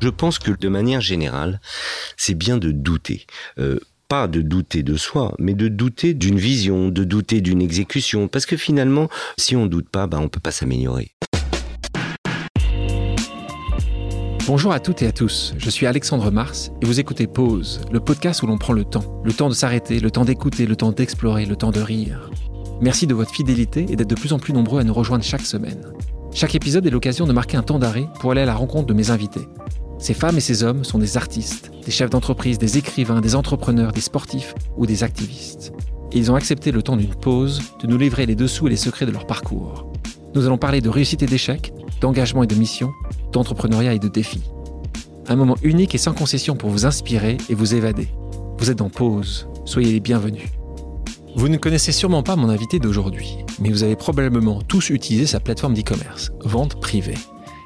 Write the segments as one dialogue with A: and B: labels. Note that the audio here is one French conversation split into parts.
A: Je pense que de manière générale, c'est bien de douter. Euh, pas de douter de soi, mais de douter d'une vision, de douter d'une exécution, parce que finalement, si on doute pas, bah, on peut pas s'améliorer.
B: Bonjour à toutes et à tous, je suis Alexandre Mars et vous écoutez Pause, le podcast où l'on prend le temps. Le temps de s'arrêter, le temps d'écouter, le temps d'explorer, le temps de rire. Merci de votre fidélité et d'être de plus en plus nombreux à nous rejoindre chaque semaine. Chaque épisode est l'occasion de marquer un temps d'arrêt pour aller à la rencontre de mes invités. Ces femmes et ces hommes sont des artistes, des chefs d'entreprise, des écrivains, des entrepreneurs, des sportifs ou des activistes. Et ils ont accepté le temps d'une pause de nous livrer les dessous et les secrets de leur parcours. Nous allons parler de réussite et d'échec, d'engagement et de mission, d'entrepreneuriat et de défis. Un moment unique et sans concession pour vous inspirer et vous évader. Vous êtes en pause, soyez les bienvenus. Vous ne connaissez sûrement pas mon invité d'aujourd'hui, mais vous avez probablement tous utilisé sa plateforme d'e-commerce, vente privée.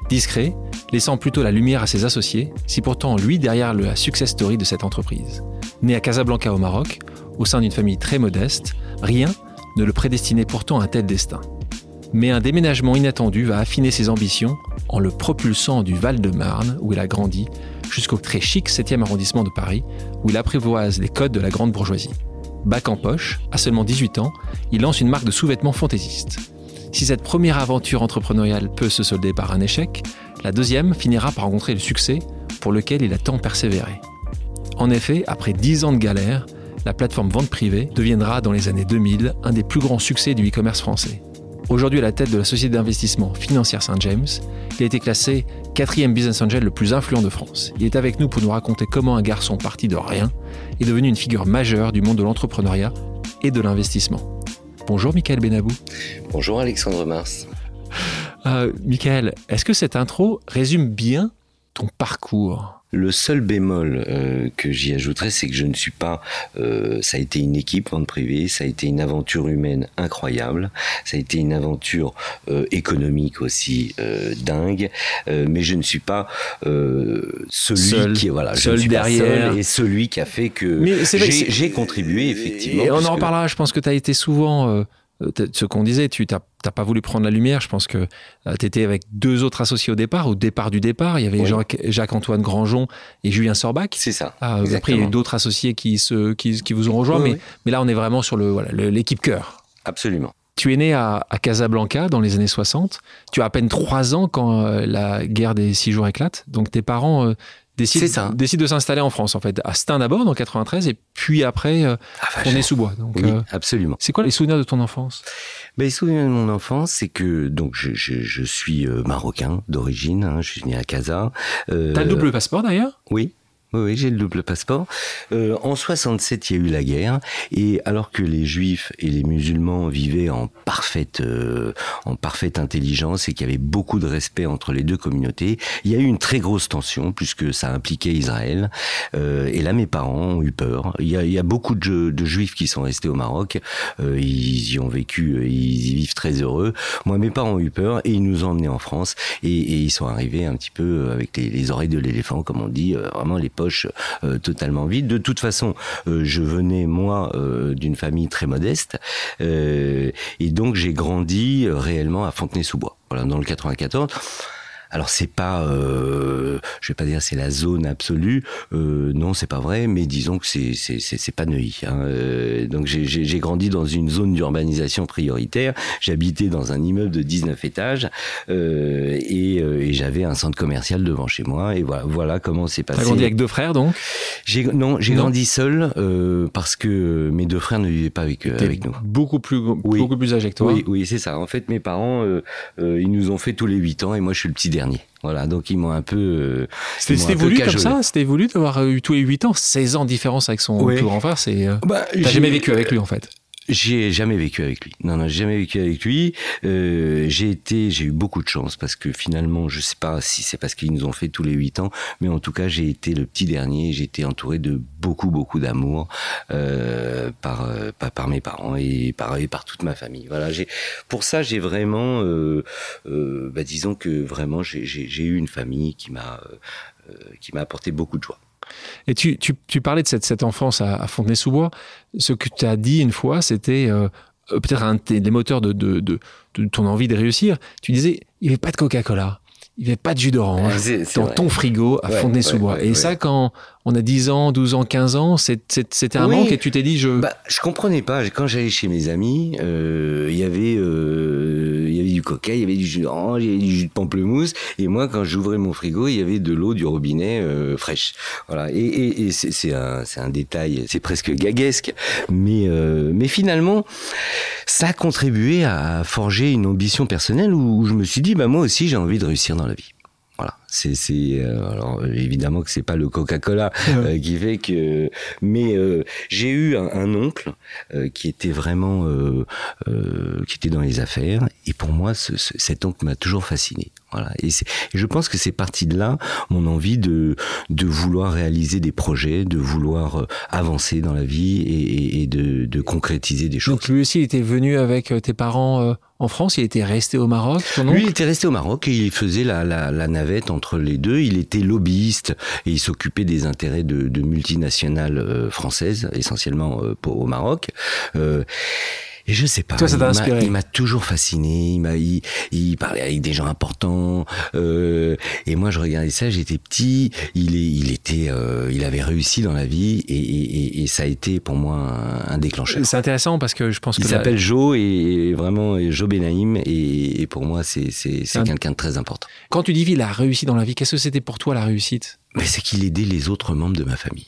B: Discret, laissant plutôt la lumière à ses associés, si pourtant lui derrière la success story de cette entreprise. Né à Casablanca au Maroc, au sein d'une famille très modeste, rien ne le prédestinait pourtant à un tel destin. Mais un déménagement inattendu va affiner ses ambitions en le propulsant du Val-de-Marne, où il a grandi, jusqu'au très chic 7e arrondissement de Paris, où il apprivoise les codes de la grande bourgeoisie. Bac en poche, à seulement 18 ans, il lance une marque de sous-vêtements fantaisistes. Si cette première aventure entrepreneuriale peut se solder par un échec, la deuxième finira par rencontrer le succès pour lequel il a tant persévéré. En effet, après 10 ans de galère, la plateforme vente privée deviendra dans les années 2000 un des plus grands succès du e-commerce français. Aujourd'hui à la tête de la société d'investissement financière Saint-James, il a été classé quatrième business angel le plus influent de France. Il est avec nous pour nous raconter comment un garçon parti de rien est devenu une figure majeure du monde de l'entrepreneuriat et de l'investissement. Bonjour Michael Benabou.
A: Bonjour Alexandre Mars.
B: Euh, Michael, est-ce que cette intro résume bien ton parcours?
A: Le seul bémol euh, que j'y ajouterais, c'est que je ne suis pas. Euh, ça a été une équipe vente privée, ça a été une aventure humaine incroyable, ça a été une aventure euh, économique aussi dingue, mais je ne suis pas celui qui voilà,
B: seul derrière
A: et celui qui a fait que j'ai contribué effectivement.
B: Et on en reparlera. Je pense que tu as été souvent euh, ce qu'on disait, tu n'as pas voulu prendre la lumière. Je pense que euh, tu étais avec deux autres associés au départ. Au départ du départ, il y avait Jacques-Antoine Grandjean et Julien Sorbach.
A: C'est ça.
B: Ah, après, il y a eu d'autres associés qui, se, qui, vous ont rejoint. mais, mais là, on est vraiment sur l'équipe le, cœur.
A: Absolument.
B: Tu es né à, Casablanca dans les années 60. Tu as à peine trois ans quand euh, la guerre des six jours éclate. Donc tes parents décide, décide de s'installer en France, en fait, à Stein d'abord, en 93, et puis après, euh, on est sous bois.
A: Donc, oui, euh, absolument.
B: C'est quoi les souvenirs de ton enfance?
A: Ben, Les souvenirs de mon enfance, c'est que donc je, je, je suis euh, marocain d'origine, hein, je suis né à Casa.
B: Euh, T'as le double passeport d'ailleurs?
A: Oui. Oui, j'ai le double passeport. Euh, en 67, il y a eu la guerre, et alors que les Juifs et les musulmans vivaient en parfaite, euh, en parfaite intelligence et qu'il y avait beaucoup de respect entre les deux communautés, il y a eu une très grosse tension puisque ça impliquait Israël. Euh, et là, mes parents ont eu peur. Il y a, beaucoup de, Juifs qui sont restés au Maroc. Euh, ils y ont vécu, ils y vivent très heureux. Moi, mes parents ont eu peur et ils nous ont emmenés en France et, ils sont arrivés un petit peu avec les, les oreilles de l'éléphant, comme on dit, vraiment les euh, totalement vide. De toute façon, euh, je venais moi euh, d'une famille très modeste et donc j'ai grandi réellement à Fontenay-sous-Bois. Voilà, dans le 94. Alors c'est pas, euh, je vais pas dire c'est la zone absolue, euh, non c'est pas vrai, mais disons que c'est c'est c'est pas Neuilly. Hein. Euh, donc j'ai grandi dans une zone d'urbanisation prioritaire. J'habitais dans un immeuble de 19 étages euh, et, et j'avais un centre commercial devant chez moi et voilà voilà comment c'est passé.
B: T'as grandi avec deux frères donc?
A: Non j'ai grandi seul parce que mes deux frères ne vivaient pas avec avec nous.
B: Beaucoup plus beaucoup plus âgés que toi.
A: Oui oui c'est ça. En fait mes parents ils nous ont fait tous les 8 ans et moi je suis le petit dernier. Voilà, donc ils m'ont un peu. Euh,
B: c'était voulu comme ça C'était voulu d'avoir eu tous les 8 ans 16 ans de différence avec son plus grand frère c'est, euh, bah, T'as jamais vécu avec lui en fait
A: j'ai jamais vécu avec lui. Non, non, j'ai jamais vécu avec lui. Euh, j'ai été, j'ai eu beaucoup de chance parce que finalement, je sais pas si c'est parce qu'ils nous ont fait tous les huit ans, mais en tout cas, j'ai été le petit dernier. J'ai été entouré de beaucoup, beaucoup d'amour euh, par, euh, par, mes parents et par et par toute ma famille. Voilà, j'ai pour ça, j'ai vraiment, euh, euh, bah, disons que vraiment, j'ai eu une famille qui m'a euh, qui m'a apporté beaucoup de joie.
B: Et tu, tu, tu, parlais de cette, cette enfance à, à Fontenay-sous-Bois. Ce que tu as dit une fois, c'était euh, peut-être un des moteurs de, de, de, de, ton envie de réussir. Tu disais, il n'y avait pas de Coca-Cola. il n'y avait pas de jus d'orange dans ton frigo à Fontenay-sous-Bois. et ça, quand on a 10 ans, 12 ans, 15 ans, c'était un manque et tu t'es dit je.
A: Bah, je comprenais pas. Quand j'allais chez mes amis, euh, il y avait euh, il y avait du coca, il y avait du jus d'orange, il y avait du jus de pamplemousse. Et moi, quand j'ouvrais mon frigo, il y avait de l'eau du robinet euh, fraîche. Voilà. Et, et, et c'est un, un détail, c'est presque gaguesque, mais mais finalement, ça a contribué à forger une ambition personnelle où, où je me suis dit, bah moi aussi, j'ai envie de réussir dans la vie. Voilà, c'est c'est euh, alors évidemment que c'est pas le Coca-Cola euh, qui fait que mais euh, j'ai eu un, un oncle qui était vraiment qui était dans les affaires et pour moi ce, cet oncle m'a toujours fasciné. Voilà, et, et, je pense que c'est parti de là mon envie de de vouloir réaliser des projets, de vouloir avancer dans la vie et, et de, de concrétiser des choses.
B: Donc lui aussi il était venu avec tes parents en France, il était resté au Maroc
A: Lui, il était resté au Maroc et il faisait la, la, la, navette entre les deux. Il était lobbyiste et il s'occupait des intérêts de, de multinationales euh, françaises, essentiellement euh, au Maroc. Euh, et je sais pas.
B: Toi, ça t'a inspiré.
A: Il m'a toujours fasciné. Il m'a, il, il, parlait avec des gens importants. Euh, et moi, je regardais ça. J'étais petit. Il est, il était, euh, il avait réussi dans la vie et, et, et, ça a été pour moi un, un déclencheur.
B: C'est intéressant parce que je pense que
A: il s'appelle Joe et vraiment Joe Benaïm et, pour moi, c'est, c'est, c'est un... quelqu'un de très important.
B: Quand tu dis il a réussi dans la vie, qu'est-ce que c'était pour toi la réussite?
A: Mais c'est qu'il aidait les autres membres de ma famille.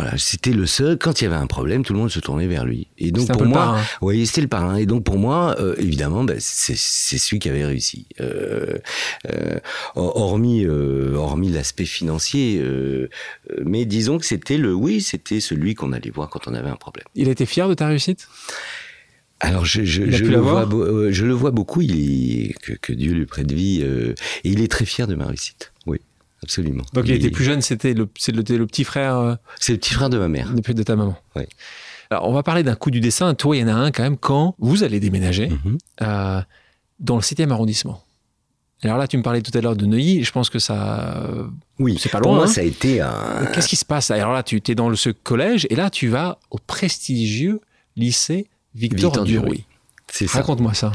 A: Voilà, c'était le seul. Quand il y avait un problème, tout le monde se tournait vers lui. Et donc pour moi, oui, c'était le parrain. Et donc pour moi, euh, évidemment, bah, c'est celui qui avait réussi. Euh, euh, hormis, hormis l'aspect financier, mais disons que c'était le, oui, c'était celui qu'on allait voir quand on avait un problème.
B: Il était fier de ta réussite?
A: Alors je, je, je le, vois, je le vois beaucoup. Il est, que, que Dieu lui prête vie. et il est très fier de ma réussite. Oui. Absolument.
B: Donc il, il était plus jeune, c'était le, le, le, petit frère. Euh,
A: c'est le petit frère de ma mère.
B: Depuis de ta maman.
A: Oui.
B: Alors on va parler d'un coup du dessin. Toi, il y en a un quand même quand vous allez déménager mm -hmm. euh, dans le 7e arrondissement. Alors là, tu me parlais tout à l'heure de Neuilly. Je pense que ça.
A: Oui,
B: c'est pas loin.
A: Pour moi,
B: hein.
A: ça a été un.
B: Qu'est-ce qui se passe Alors là, tu es dans le, ce collège et là, tu vas au prestigieux lycée Victor, Victor Duruy. Raconte-moi ça.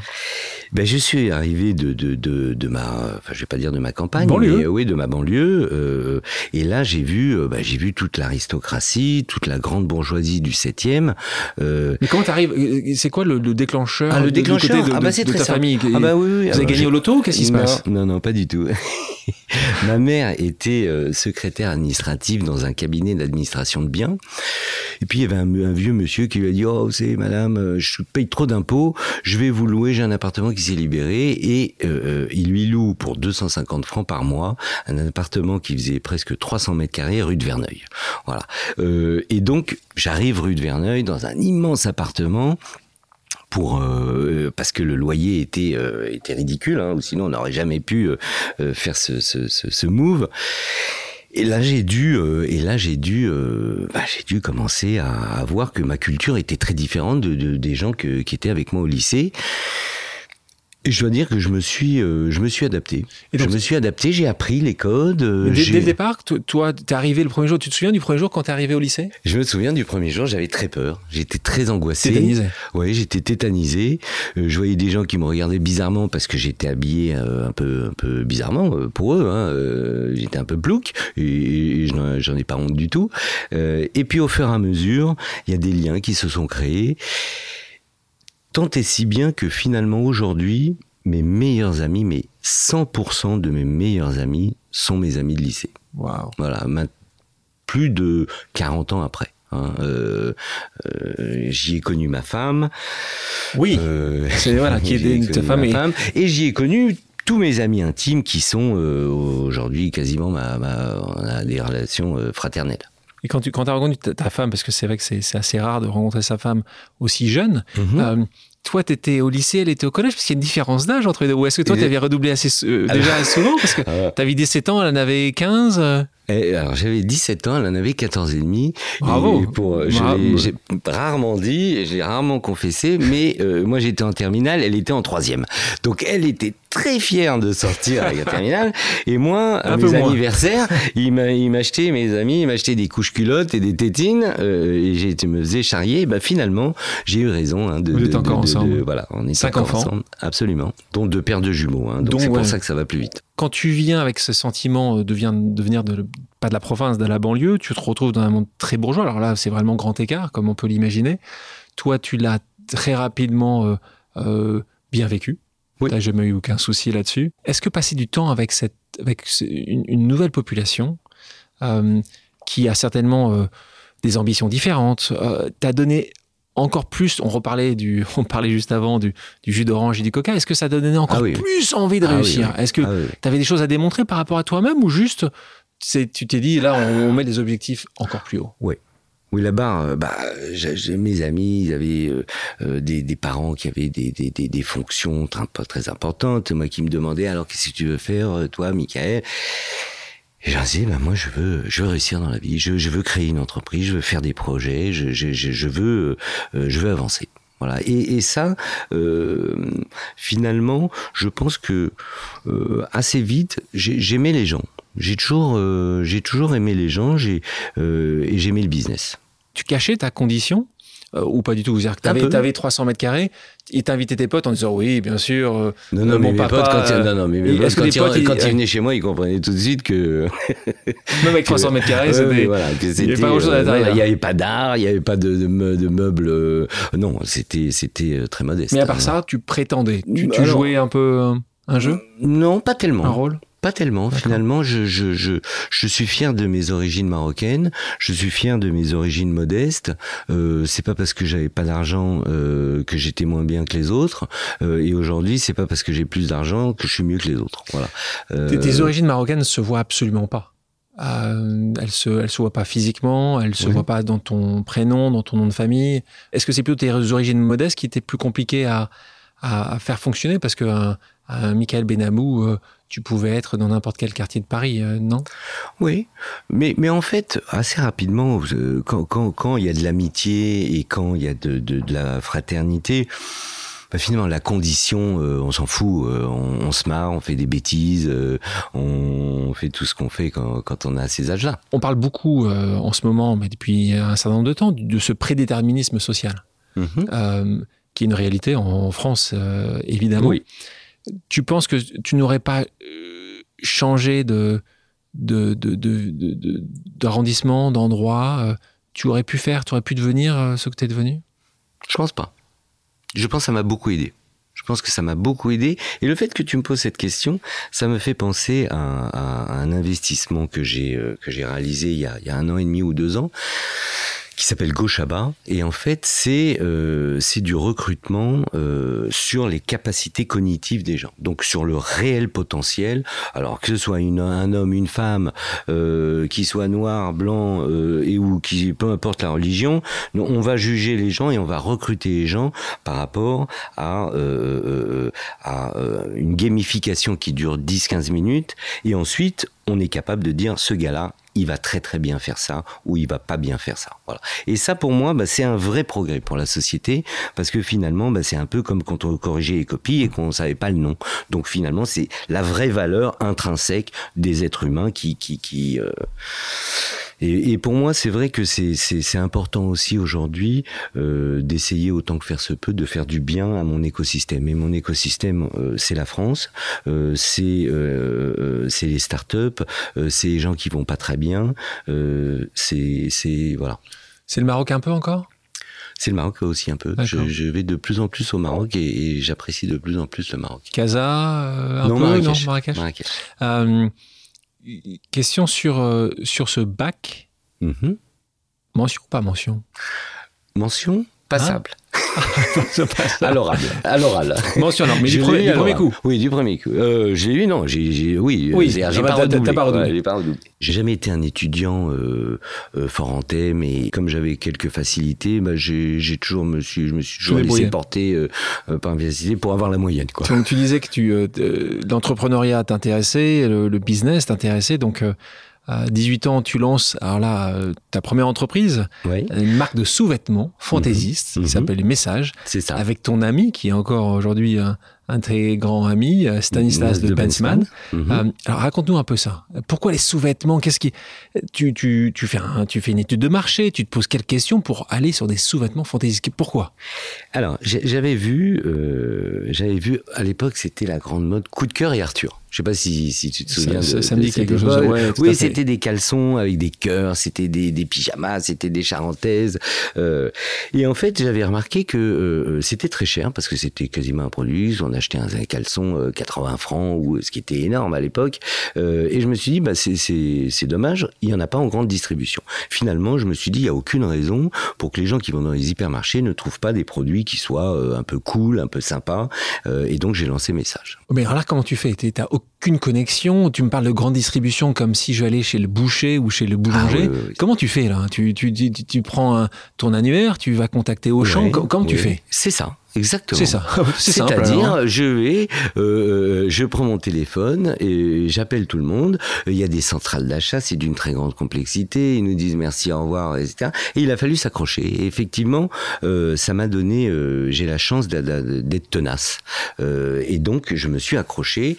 A: Ben, je suis arrivé de, de, de, de, ma, enfin, je vais pas dire de ma campagne,
B: banlieue.
A: mais oui, de ma banlieue. Euh, et là, j'ai vu, euh, ben, j'ai vu toute l'aristocratie, toute la grande bourgeoisie du 7e.
B: Euh... Mais comment t'arrives C'est quoi le, le, déclencheur
A: Ah, le déclencheur
B: de, de,
A: ah, bah,
B: de
A: très
B: ta
A: simple.
B: famille
A: Ah, bah oui, oui.
B: Vous avez gagné au loto Qu'est-ce qui se passe?
A: Non, non, pas du tout. ma mère était euh, secrétaire administrative dans un cabinet d'administration de biens. Et puis il y avait un, un, vieux monsieur qui lui a dit Oh, vous savez, madame, euh, je paye trop d'impôts, je vais vous louer, j'ai un appartement qui s'est libéré. Et euh, il lui loue pour 250 francs par mois un appartement qui faisait presque 300 mètres carrés rue de Verneuil. Voilà. Et donc j'arrive rue de Verneuil dans un immense appartement pour euh, parce que le loyer était euh, était ridicule, hein, ou sinon on n'aurait jamais pu euh, faire ce, ce, ce, ce move. Et là j'ai dû euh, et là j'ai dû euh, bah, j'ai dû commencer à, à, voir que ma culture était très différente de, de des gens que, qui étaient avec moi au lycée. Je dois dire que je me suis, euh, je me suis adapté. Et donc, je me suis adapté, j'ai appris les codes.
B: Euh, dès, dès, le départ, toi, t'es arrivé le premier jour. Tu te souviens du premier jour quand t'es arrivé au lycée?
A: Je me souviens du premier jour. J'avais très peur. J'étais très angoissé.
B: Tétanisé.
A: Oui, j'étais tétanisé. Euh, je voyais des gens qui me regardaient bizarrement parce que j'étais habillé euh, un peu, un peu bizarrement pour eux. Hein. j'étais un peu plouc et, et j'en ai pas honte du tout. et puis au fur et à mesure, il y a des liens qui se sont créés. Tant et si bien que finalement aujourd'hui, mes meilleurs amis, mais 100% de mes meilleurs amis sont mes amis de lycée.
B: Wow.
A: Voilà, plus de 40 ans après. Hein, euh, euh, j'y ai connu ma femme.
B: Oui, euh, c'est voilà qui est ta femme, et...
A: femme, et j'y ai connu tous mes amis intimes qui sont aujourd'hui quasiment ma, ma, on a des relations fraternelles.
B: Et quand tu quand as rencontré ta, femme, parce que c'est vrai que c'est assez rare de rencontrer sa femme aussi jeune, mm -hmm. euh, toi, tu étais au lycée, elle était au collège, parce qu'il y a une différence d'âge entre les deux. Ou est-ce que toi, tu avais redoublé assez, euh, déjà souvent? Parce que tu avais 17 ans, elle en avait 15
A: et alors j'avais 17 ans, elle en avait 14 et demi.
B: Bravo.
A: Et pour, j'ai rarement dit, j'ai rarement confessé, mais euh, moi j'étais en terminale, elle était en troisième. Donc elle était très fière de sortir avec la terminale. Et moi, à mes anniversaires, il m'achetait, mes amis, il m'achetait des couches culottes et des tétines. Euh, et je me faisais charrier. Et ben, finalement, j'ai eu raison. Hein, de,
B: Vous
A: de,
B: êtes encore ensemble.
A: voilà, on est
B: Cinq enfants.
A: Ensemble, absolument. Dont deux paires de jumeaux. Hein, donc c'est ouais. pour ça que ça va plus vite.
B: Quand tu viens avec ce sentiment de, de venir de, pas de la province, de la banlieue, tu te retrouves dans un monde très bourgeois. Alors là, c'est vraiment grand écart, comme on peut l'imaginer. Toi, tu l'as très rapidement euh, euh, bien vécu. Tu n'as jamais eu aucun souci là-dessus. Est-ce que passer du temps avec, cette, avec une, nouvelle population euh, qui a certainement des ambitions différentes, t'a donné encore plus, on reparlait du, on parlait juste avant du, jus d'orange et du coca. Est-ce que ça donnait encore ah plus envie de ah réussir Est-ce que ah tu avais des choses à démontrer par rapport à toi-même ou juste tu t'es dit là on, met des objectifs encore plus hauts?
A: Oui. Oui, là-bas, euh, bah, j'ai mes amis, ils avaient euh, euh, des, parents qui avaient des, des, des, fonctions très, très importantes. Moi qui me demandais alors qu'est-ce que tu veux faire, toi, Michael? Et j'ai dit, bah, moi, je veux, je veux réussir dans la vie. Je, je veux créer une entreprise, je veux faire des projets, je, je, je veux, euh, je veux avancer. Voilà. Et, ça, euh, finalement, je pense que euh, assez vite, j'aimais les gens. J'ai toujours, j'ai toujours aimé les gens. J'ai et j'aimais le business.
B: Tu cachais ta condition? Euh, ou pas du tout dire que tu avais, 300 mètres carrés, et t'invitais tes potes en disant oui, bien sûr. Euh,
A: non, non, mais mes potes, quand, ils, non, non, mais mes potes, quand, ils, venaient chez moi, ils comprenaient tout de suite que.
B: Même avec 300 mètres carrés, c'était.
A: voilà, il n'y avait pas grand chose à l'intérieur. Il n'y avait pas d'art, il n'y avait pas de, de, meubles. Euh, non, c'était très modeste.
B: Mais à part ça, tu prétendais. Tu, tu jouais un peu un jeu?
A: Non, pas tellement.
B: Un rôle?
A: Pas tellement. Finalement, je, je, je, je, suis fier de mes origines marocaines. Je suis fier de mes origines modestes. Euh, c'est pas parce que j'avais pas d'argent euh, que j'étais moins bien que les autres. Euh, et aujourd'hui, c'est pas parce que j'ai plus d'argent que je suis mieux que les autres. Voilà.
B: Euh, tes, origines marocaines ne se voient absolument pas. Euh, elles se, elles se voient pas physiquement, elles se voient pas dans ton prénom, dans ton nom de famille. Est-ce que c'est plutôt tes origines modestes qui étaient plus compliquées à, à, faire fonctionner parce que un, un Michael Benamou, euh, tu pouvais être dans n'importe quel quartier de Paris, euh, non?
A: Oui, mais, mais en fait, assez rapidement, euh, quand, quand, quand il y a de l'amitié et quand il y a de, de, de la fraternité, bah finalement la condition, on s'en fout, on, se marre, on fait des bêtises, on fait tout ce qu'on fait quand, quand, on a ces âges-là.
B: On parle beaucoup en ce moment, mais depuis un certain nombre de temps, de ce prédéterminisme social. Mm-hmm qui est une réalité en France, euh, évidemment. Oui. Tu penses que tu n'aurais pas euh, changé de, d'arrondissement, d'endroit euh, Tu aurais pu faire, tu aurais pu devenir ce que tu es devenu?
A: Je pense pas. Je pense que ça m'a beaucoup aidé. Je pense que ça m'a beaucoup aidé. Et le fait que tu me poses cette question, ça me fait penser à, un investissement que j'ai réalisé il y a un an et demi ou deux ans qui s'appelle Goshaba et en fait c'est euh, du recrutement euh, sur les capacités cognitives des gens. Donc sur le réel potentiel. Alors que ce soit une, un homme une femme euh, qui soit noir blanc euh, et ou qui peu importe la religion on va juger les gens et on va recruter les gens par rapport à euh, à une gamification qui dure 10-15 minutes. Et ensuite on est capable de dire ce gars-là il va très très bien faire ça ou il va pas bien faire ça. Voilà. Et ça pour moi, bah, c'est un vrai progrès pour la société parce que finalement, bah, c'est un peu comme quand on corrigeait les copies et qu'on savait pas le nom. Donc finalement, c'est la vraie valeur intrinsèque des êtres humains qui qui qui euh, et, et, pour moi, c'est vrai que c'est important aussi aujourd'hui euh, d'essayer autant que faire se peut de faire du bien à mon écosystème. Et mon écosystème, euh, c'est la France, euh, c'est euh, c'est les startups, euh, c'est les gens qui vont pas très bien, euh, c'est voilà.
B: C'est le Maroc un peu encore?
A: C'est le Maroc aussi un peu. Je, je, vais de plus en plus au Maroc et, et j'apprécie de plus en plus le Maroc.
B: Casa, un
A: non,
B: peu,
A: Marrakech.
B: non Marrakech?
A: Marrakech.
B: Euh, question sur, euh, sur ce bac.
A: Mhm.
B: Mention ou pas mention?
A: Mention? passable. à l'oral. À l'oral.
B: Mention, non, mais du, premier, du premier coup.
A: Oui, du premier coup. Euh, j'ai eu, non, j'ai, oui,
B: oui
A: j'ai
B: pas, redoublé.
A: pas redoublé. J'ai jamais été un étudiant euh, euh, fort en thème et comme j'avais quelques facilités, bah, j'ai, j'ai toujours me suis, je me suis toujours laissé porter euh, euh, par une facilité pour avoir la moyenne. Quoi.
B: Donc tu disais que tu, euh, l'entrepreneuriat t'intéressait, le, le business t'intéressait, donc à 18 ans, tu lances alors là, euh, ta première entreprise, une marque de sous-vêtements fantaisiste qui mhm. s'appelle Message,
A: ça.
B: avec ton ami qui est encore aujourd'hui un, très grand ami, euh, Stanislas de, de. Mhm. Euh, alors raconte-nous un peu ça. Pourquoi les sous-vêtements? Qu'est-ce qui tu, tu, tu, fais un, tu fais une étude de marché, tu te poses quelles questions pour aller sur des sous-vêtements fantaisistes? Pourquoi?
A: Alors j'avais vu, j'avais vu à l'époque c'était la grande mode coup de cœur et Arthur. Je sais pas si, si tu te souviens
B: ça,
A: de,
B: ça me dit quelque chose. ouais,
A: oui, c'était des caleçons avec des cœurs, c'était des, des pyjamas, c'était des charentaises. euh, et en fait, j'avais remarqué que euh, c'était très cher parce que c'était quasiment un produit. On achetait un, un caleçon euh, 80 francs, ou ce qui était énorme à l'époque. Euh, et je me suis dit, bah, c'est- dommage, il y en a pas en grande distribution. Finalement, je me suis dit, il y a aucune raison pour que les gens qui vont dans les hypermarchés ne trouvent pas des produits qui soient euh, un peu cool, un peu sympas. Euh, et donc, j'ai lancé Message.
B: Mais alors là, comment tu fais? Aucune connexion Tu me parles de grande distribution comme si je allais chez le boucher ou chez le boulanger.
A: Ah, oui, oui, oui.
B: Comment tu fais là? Tu, tu, tu, tu prends ton annuaire, tu vas contacter Auchan. Comment tu fais?
A: C'est ça, exactement.
B: C'est ça.
A: C'est-à-dire, je vais, euh, je prends mon téléphone et j'appelle tout le monde. Il y a des centrales d'achat, c'est d'une très grande complexité. Ils nous disent merci, au revoir, etc. Et il a fallu s'accrocher. Et effectivement, euh, ça m'a donné, euh, j'ai la chance d'être tenace. Et donc, je me suis accroché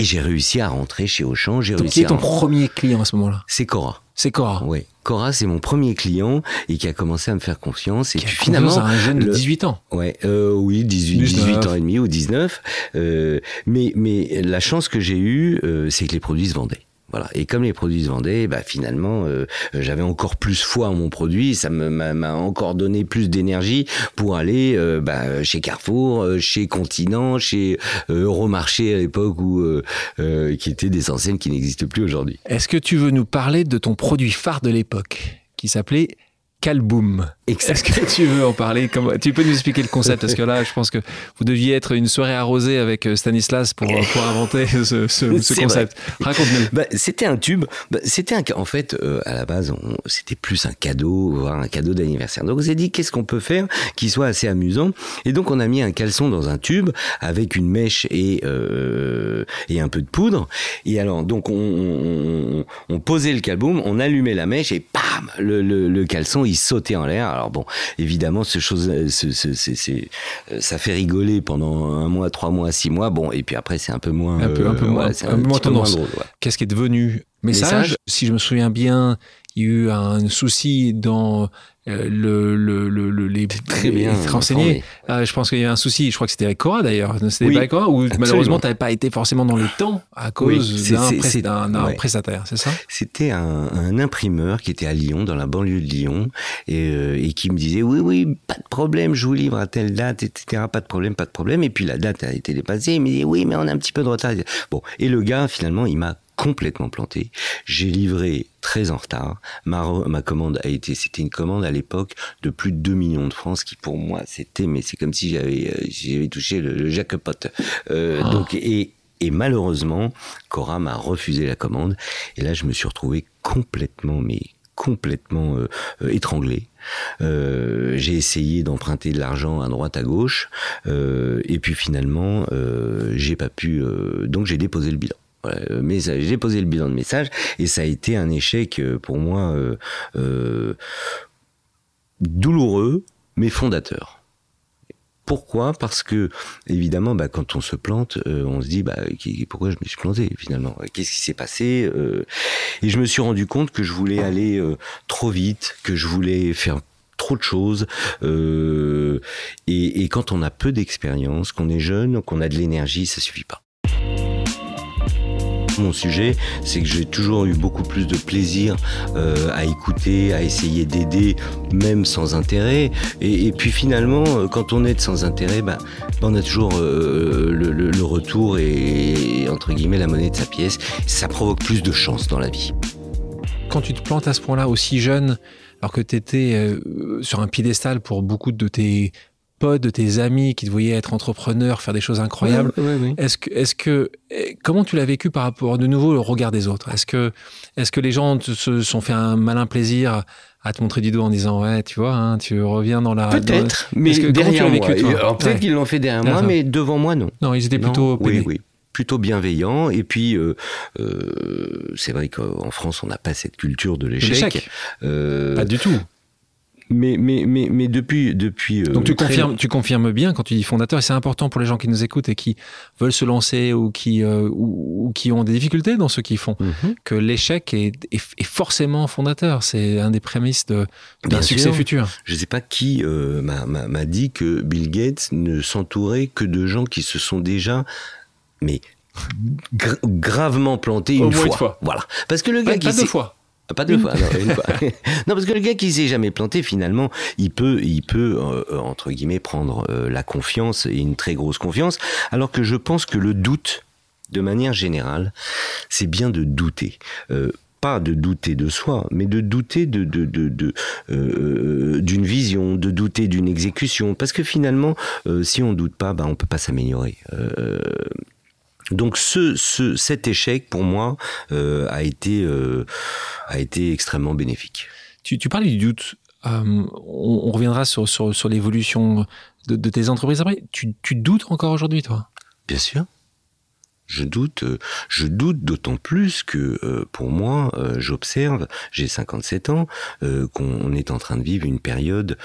A: et j'ai réussi à rentrer chez Auchan. J'ai réussi
B: Qui est ton
A: à...
B: premier client à ce moment-là?
A: C'est Cora.
B: C'est Cora.
A: Oui. Cora, c'est mon premier client et qui a commencé à me faire confiance. Et
B: Qui a
A: puis
B: confiance
A: finalement,
B: à un jeune de
A: le-
B: 18 ans.
A: Ouais, euh, oui, 18,
B: 19.
A: 18 ans et demi ou 19. Euh, mais, mais la chance que j'ai eue, euh, c'est que les produits se vendaient. Voilà. Et comme les produits se vendaient, bah, finalement, euh, j'avais encore plus foi en mon produit. Ça m'a encore donné plus d'énergie pour aller euh, bah, chez Carrefour, euh, chez Continent, chez Euromarché à l'époque, où, qui étaient des enseignes qui n'existent plus aujourd'hui.
B: Est-ce que tu veux nous parler de ton produit phare de l'époque qui s'appelait Calboom Est-ce que tu veux en parler Comment- Tu peux nous expliquer le concept? Parce que là, je pense que vous deviez être une soirée arrosée avec euh, Stanislas pour, pour inventer ce, ce- ce
A: C'est
B: concept. Raconte-nous.
A: Bah, c'était un tube. Bah, c'était un. En fait, euh, à la base, on- c'était plus un cadeau, voire un cadeau d'anniversaire. Donc, on s'est dit qu'est-ce qu'on peut faire qui soit assez amusant? Et donc, on a mis un caleçon dans un tube avec une mèche et euh, et un peu de poudre. Et alors, donc, on, on, on- on posait le calboum, on allumait la mèche et pam, le, le, le caleçon il sautait en l'air. Alors bon, évidemment, ce chose, ce, ce- c'est- c'est- euh, ça fait rigoler pendant un mois, trois mois, six mois. Bon, et puis après, c'est un peu moins,
B: Un peu- un peu
A: euh,
B: moins-
A: voilà, c'est
B: un peu moins
A: petit peu moins
B: tendance.
A: drôle. ouais.
B: Qu'est-ce qui est devenu? Message,
A: Message?
B: si je me souviens bien, il y a eu un souci dans euh, le, le, le, le- les,
A: Très bien.
B: les
A: informé.
B: Ah, je pense qu'il y a eu un souci, je crois que c'était avec Cora d'ailleurs. C'était
A: Oui,
B: pas avec Cora ou
A: absolument.
B: malheureusement tu n'avais pas été forcément dans les temps à cause
A: c'est-
B: d'un
A: ouais.
B: prestataire, c'est ça?
A: C'était un, un imprimeur qui était à Lyon, dans la banlieue de Lyon, et, euh, et qui me disait oui, oui, pas de problème, je vous livre à telle date, etc. Pas de problème, pas de problème. Et puis la date a été dépassée. Il me dit oui, mais on a un petit peu de retard. Bon, et le gars finalement, il m'a complètement planté. J'ai livré très en retard. Ma, ma commande a été, c'était une commande à l'époque de plus de 2 millions de francs, ce qui pour moi c'était, mais c'est comme si j'avais, euh, j'avais touché le, le jackpot. Euh,
B: Ah.
A: Donc et et malheureusement, Cora m'a refusé la commande. Et là, je me suis retrouvé complètement, mais complètement euh, euh, étranglé. Euh, j'ai essayé d'emprunter de l'argent à droite à gauche, euh, et puis finalement, euh, j'ai pas pu. euh, donc j'ai déposé le bilan. Euh, message- j'ai posé le bilan de message et ça a été un échec euh, pour moi euh, euh, douloureux mais fondateur. Pourquoi? Parce que évidemment, bah, quand on se plante, euh, on se dit bah, qui- pourquoi je me suis planté finalement? Qu'est-ce qui s'est passé? Euh, Et je me suis rendu compte que je voulais aller trop vite, que je voulais faire trop de choses. et, et quand on a peu d'expérience, qu'on est jeune, qu'on a de l'énergie, ça suffit pas. Mon sujet, c'est que j'ai toujours eu beaucoup plus de plaisir euh, à écouter, à essayer d'aider, même sans intérêt. Et, puis finalement, euh, quand on aide sans intérêt, bah, on a toujours euh, le retour et, entre guillemets la monnaie de sa pièce. Ça provoque plus de chance dans la vie.
B: Quand tu te plantes à ce point-là, aussi jeune, alors que tu étais sur un piédestal pour beaucoup de tes potes, de tes amis qui te voyaient être entrepreneur, faire des choses incroyables,
A: Ouais, ouais, ouais.
B: Est-ce que, est-ce que, eh, comment tu l'as vécu par rapport de nouveau au regard des autres? Est-ce que, est-ce que les gens te- se sont fait un malin plaisir à te montrer du doigt en disant ouais, tu vois, hein, tu reviens dans la.
A: Peut-être,
B: dans-
A: mais
B: que-
A: derrière moi?
B: toi?
A: Alors, peut-être qu'ils l'ont fait derrière moi, mais devant moi, non.
B: Non, ils étaient
A: Non,
B: plutôt
A: oui, oui, plutôt bienveillants. Et puis, euh, euh, c'est vrai qu'en France, on n'a pas cette culture de l'échec.
B: L'échec.
A: Euh,
B: Pas du tout.
A: Mais, mais, mais, mais depuis, depuis. euh,
B: Donc tu confirmes, tu confirmes bien quand tu dis fondateur, et c'est important pour les gens qui nous écoutent et qui veulent se lancer ou qui, euh, ou, ou qui ont des difficultés dans ce qu'ils font,
A: Mhm.
B: que l'échec est, est, est forcément fondateur. C'est un des prémices de- d'un
A: Bien
B: succès
A: sûr.
B: futur.
A: Je ne sais pas qui euh, m'a- dit que Bill Gates ne s'entourait que de gens qui se sont déjà, mais gravement planté une, fois. Voilà. Parce que le gars
B: pas,
A: qui
B: pas deux fois.
A: Pas deux fois, non, une fois. non, parce que le gars qui s'est jamais planté, finalement, il peut, il peut euh, entre guillemets, prendre euh, la confiance et une très grosse confiance, alors que je pense que le doute, de manière générale, c'est bien de douter. Euh, pas de douter de soi, mais de douter de, de, de, d'une vision, de douter d'une exécution, parce que finalement, si on doute pas, bah, on peut pas s'améliorer. Donc ce, ce, cet échec, pour moi, euh, a, été, euh, a été extrêmement bénéfique.
B: Tu, tu parlais du doute. Euh, on, on, reviendra sur, sur, sur l'évolution de, de, tes entreprises après. Tu, tu doutes encore aujourd'hui, toi?
A: Bien sûr. Je doute, je doute d'autant plus que euh, pour moi, euh, j'observe, j'ai 57 ans, qu'on est en train de vivre une période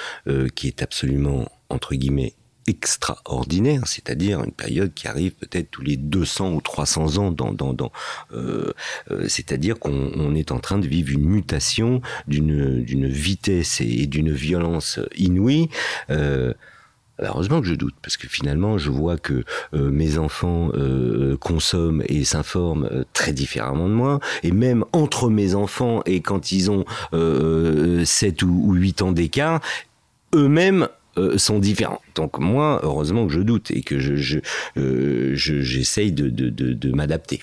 A: qui est absolument entre guillemets extraordinaire, c'est-à-dire une période qui arrive peut-être tous les 200 ou 300 ans dans, dans, dans euh, euh, c'est-à-dire qu'on est en train de vivre une mutation d'une d'une vitesse et d'une violence inouïe. Euh, heureusement que je doute, parce que finalement, je vois que euh, mes enfants euh, consomment et s'informent euh, très différemment de moi, et même entre mes enfants et quand ils ont 7 ou, ou 8 ans d'écart, eux-mêmes euh, sont différents. Donc moi, heureusement que je doute et que je, je, euh, j'essaye de, de, de, de m'adapter.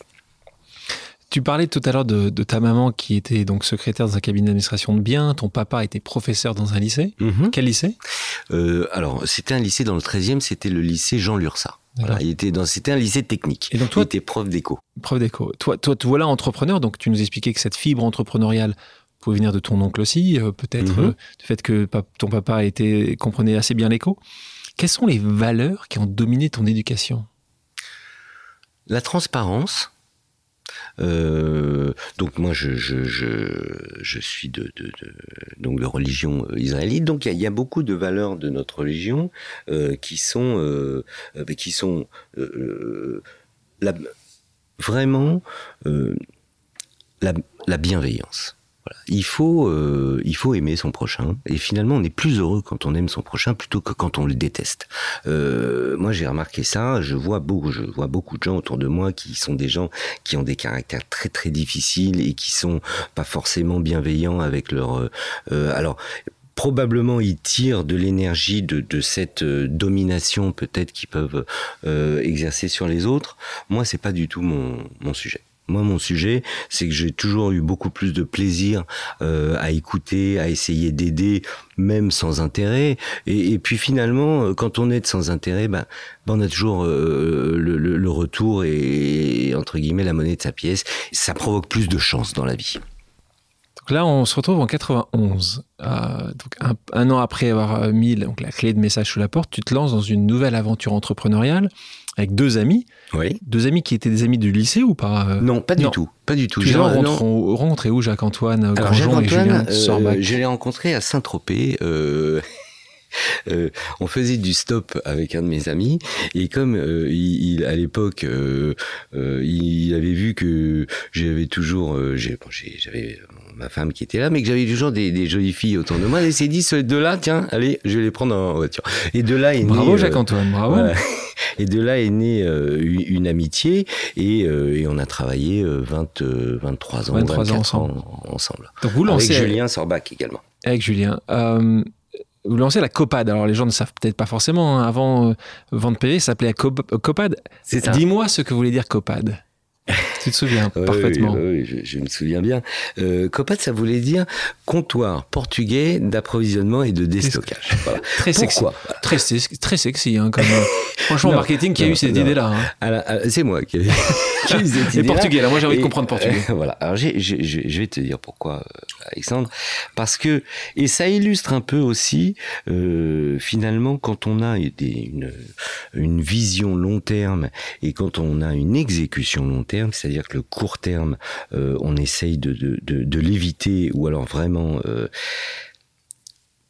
B: Tu parlais tout à l'heure de, de, ta maman qui était donc secrétaire dans un cabinet d'administration de biens. Ton papa était professeur dans un lycée. -hmm. Quel lycée?
A: Euh, Alors, c'était un lycée dans le 13e, c'était le lycée Jean Lursa. Voilà, il était dans, c'était un lycée technique.
B: Et donc toi,
A: il était prof d'éco.
B: Prof d'éco. Toi, toi, toi, voilà entrepreneur. Donc tu nous expliquais que cette fibre entrepreneuriale pouvait venir de ton oncle aussi, euh, peut-être mm -hmm. euh, du fait que ton papa était, comprenait assez bien l'écho. Quelles sont les valeurs qui ont dominé ton éducation?
A: La transparence. Euh, donc moi je, je, je, je suis de, de, de, donc de religion israélite donc il y, y, a beaucoup de valeurs de notre religion euh, qui sont euh, qui sont euh, la, vraiment la, la bienveillance Il faut, euh, il faut aimer son prochain. Et finalement, on est plus heureux quand on aime son prochain plutôt que quand on le déteste. Euh, moi, j'ai remarqué ça. Je vois beaucoup, je vois beaucoup de gens autour de moi qui sont des gens qui ont des caractères très très difficiles et qui sont pas forcément bienveillants avec leur. Euh, euh alors probablement ils tirent de l'énergie de, de, cette euh, domination peut-être qu'ils peuvent euh, exercer sur les autres. Moi, c'est pas du tout mon, mon sujet. Moi, mon sujet, c'est que j'ai toujours eu beaucoup plus de plaisir euh, à écouter, à essayer d'aider, même sans intérêt. Et, puis finalement, quand on aide sans intérêt, ben, ben on a toujours euh, le, retour et, entre guillemets la monnaie de sa pièce. Ça provoque plus de chance dans la vie.
B: Donc là, on se retrouve en 91. Euh, donc un, an après avoir mis la clé de message sous la porte, tu te lances dans une nouvelle aventure entrepreneuriale avec deux amis.
A: Oui.
B: Deux amis qui étaient des amis du lycée ou pas
A: Non, pas du non. tout. Pas du tout.
B: Tu les as rencontrés où Jacques-Antoine Grandjean
A: Jacques et Julien euh, Je l'ai rencontré à Saint-Tropez. Euh... Euh, on faisait du stop avec un de mes amis et comme euh, il, il, à l'époque euh, il avait vu que j'avais toujours j'avais ma femme qui était là mais que j'avais toujours des, des, jolies filles autour de moi il s'est dit deux là tiens allez je vais les prendre en voiture et de là est
B: bravo Jacques Antoine bravo
A: voilà. et de là est née une, une, amitié et, et, on a travaillé 20 23 ans
B: 23 ans ensemble.
A: Ans, ensemble
B: donc vous lancez
A: avec Julien Sorbach également
B: avec Julien euh, vous lancez la COPAD. Alors les gens ne savent peut-être pas forcément. Hein. Avant, euh, Vente PV s'appelait COPAD. Dis-moi ce que voulait dire COPAD. Tu te souviens
A: oui,
B: parfaitement.
A: Oui, oui je, je, me souviens bien. Euh, COPAD, ça voulait dire comptoir portugais d'approvisionnement et de déstockage. Voilà.
B: très sexy. Voilà. Très, très sexy, hein, comme, franchement, non, marketing qui a non, eu cette idée-là. Hein.
A: C'est moi qui ai, eu cette idée.
B: portugais, là, moi j'ai envie et, de comprendre portugais.
A: Euh, voilà, alors je vais te dire pourquoi, Alexandre. Parce que, et ça illustre un peu aussi, euh, finalement, quand on a des, une, une vision long terme et quand on a une exécution long terme, c'est-à-dire que le court terme, euh, on essaye de, de, de, de l'éviter ou alors vraiment euh,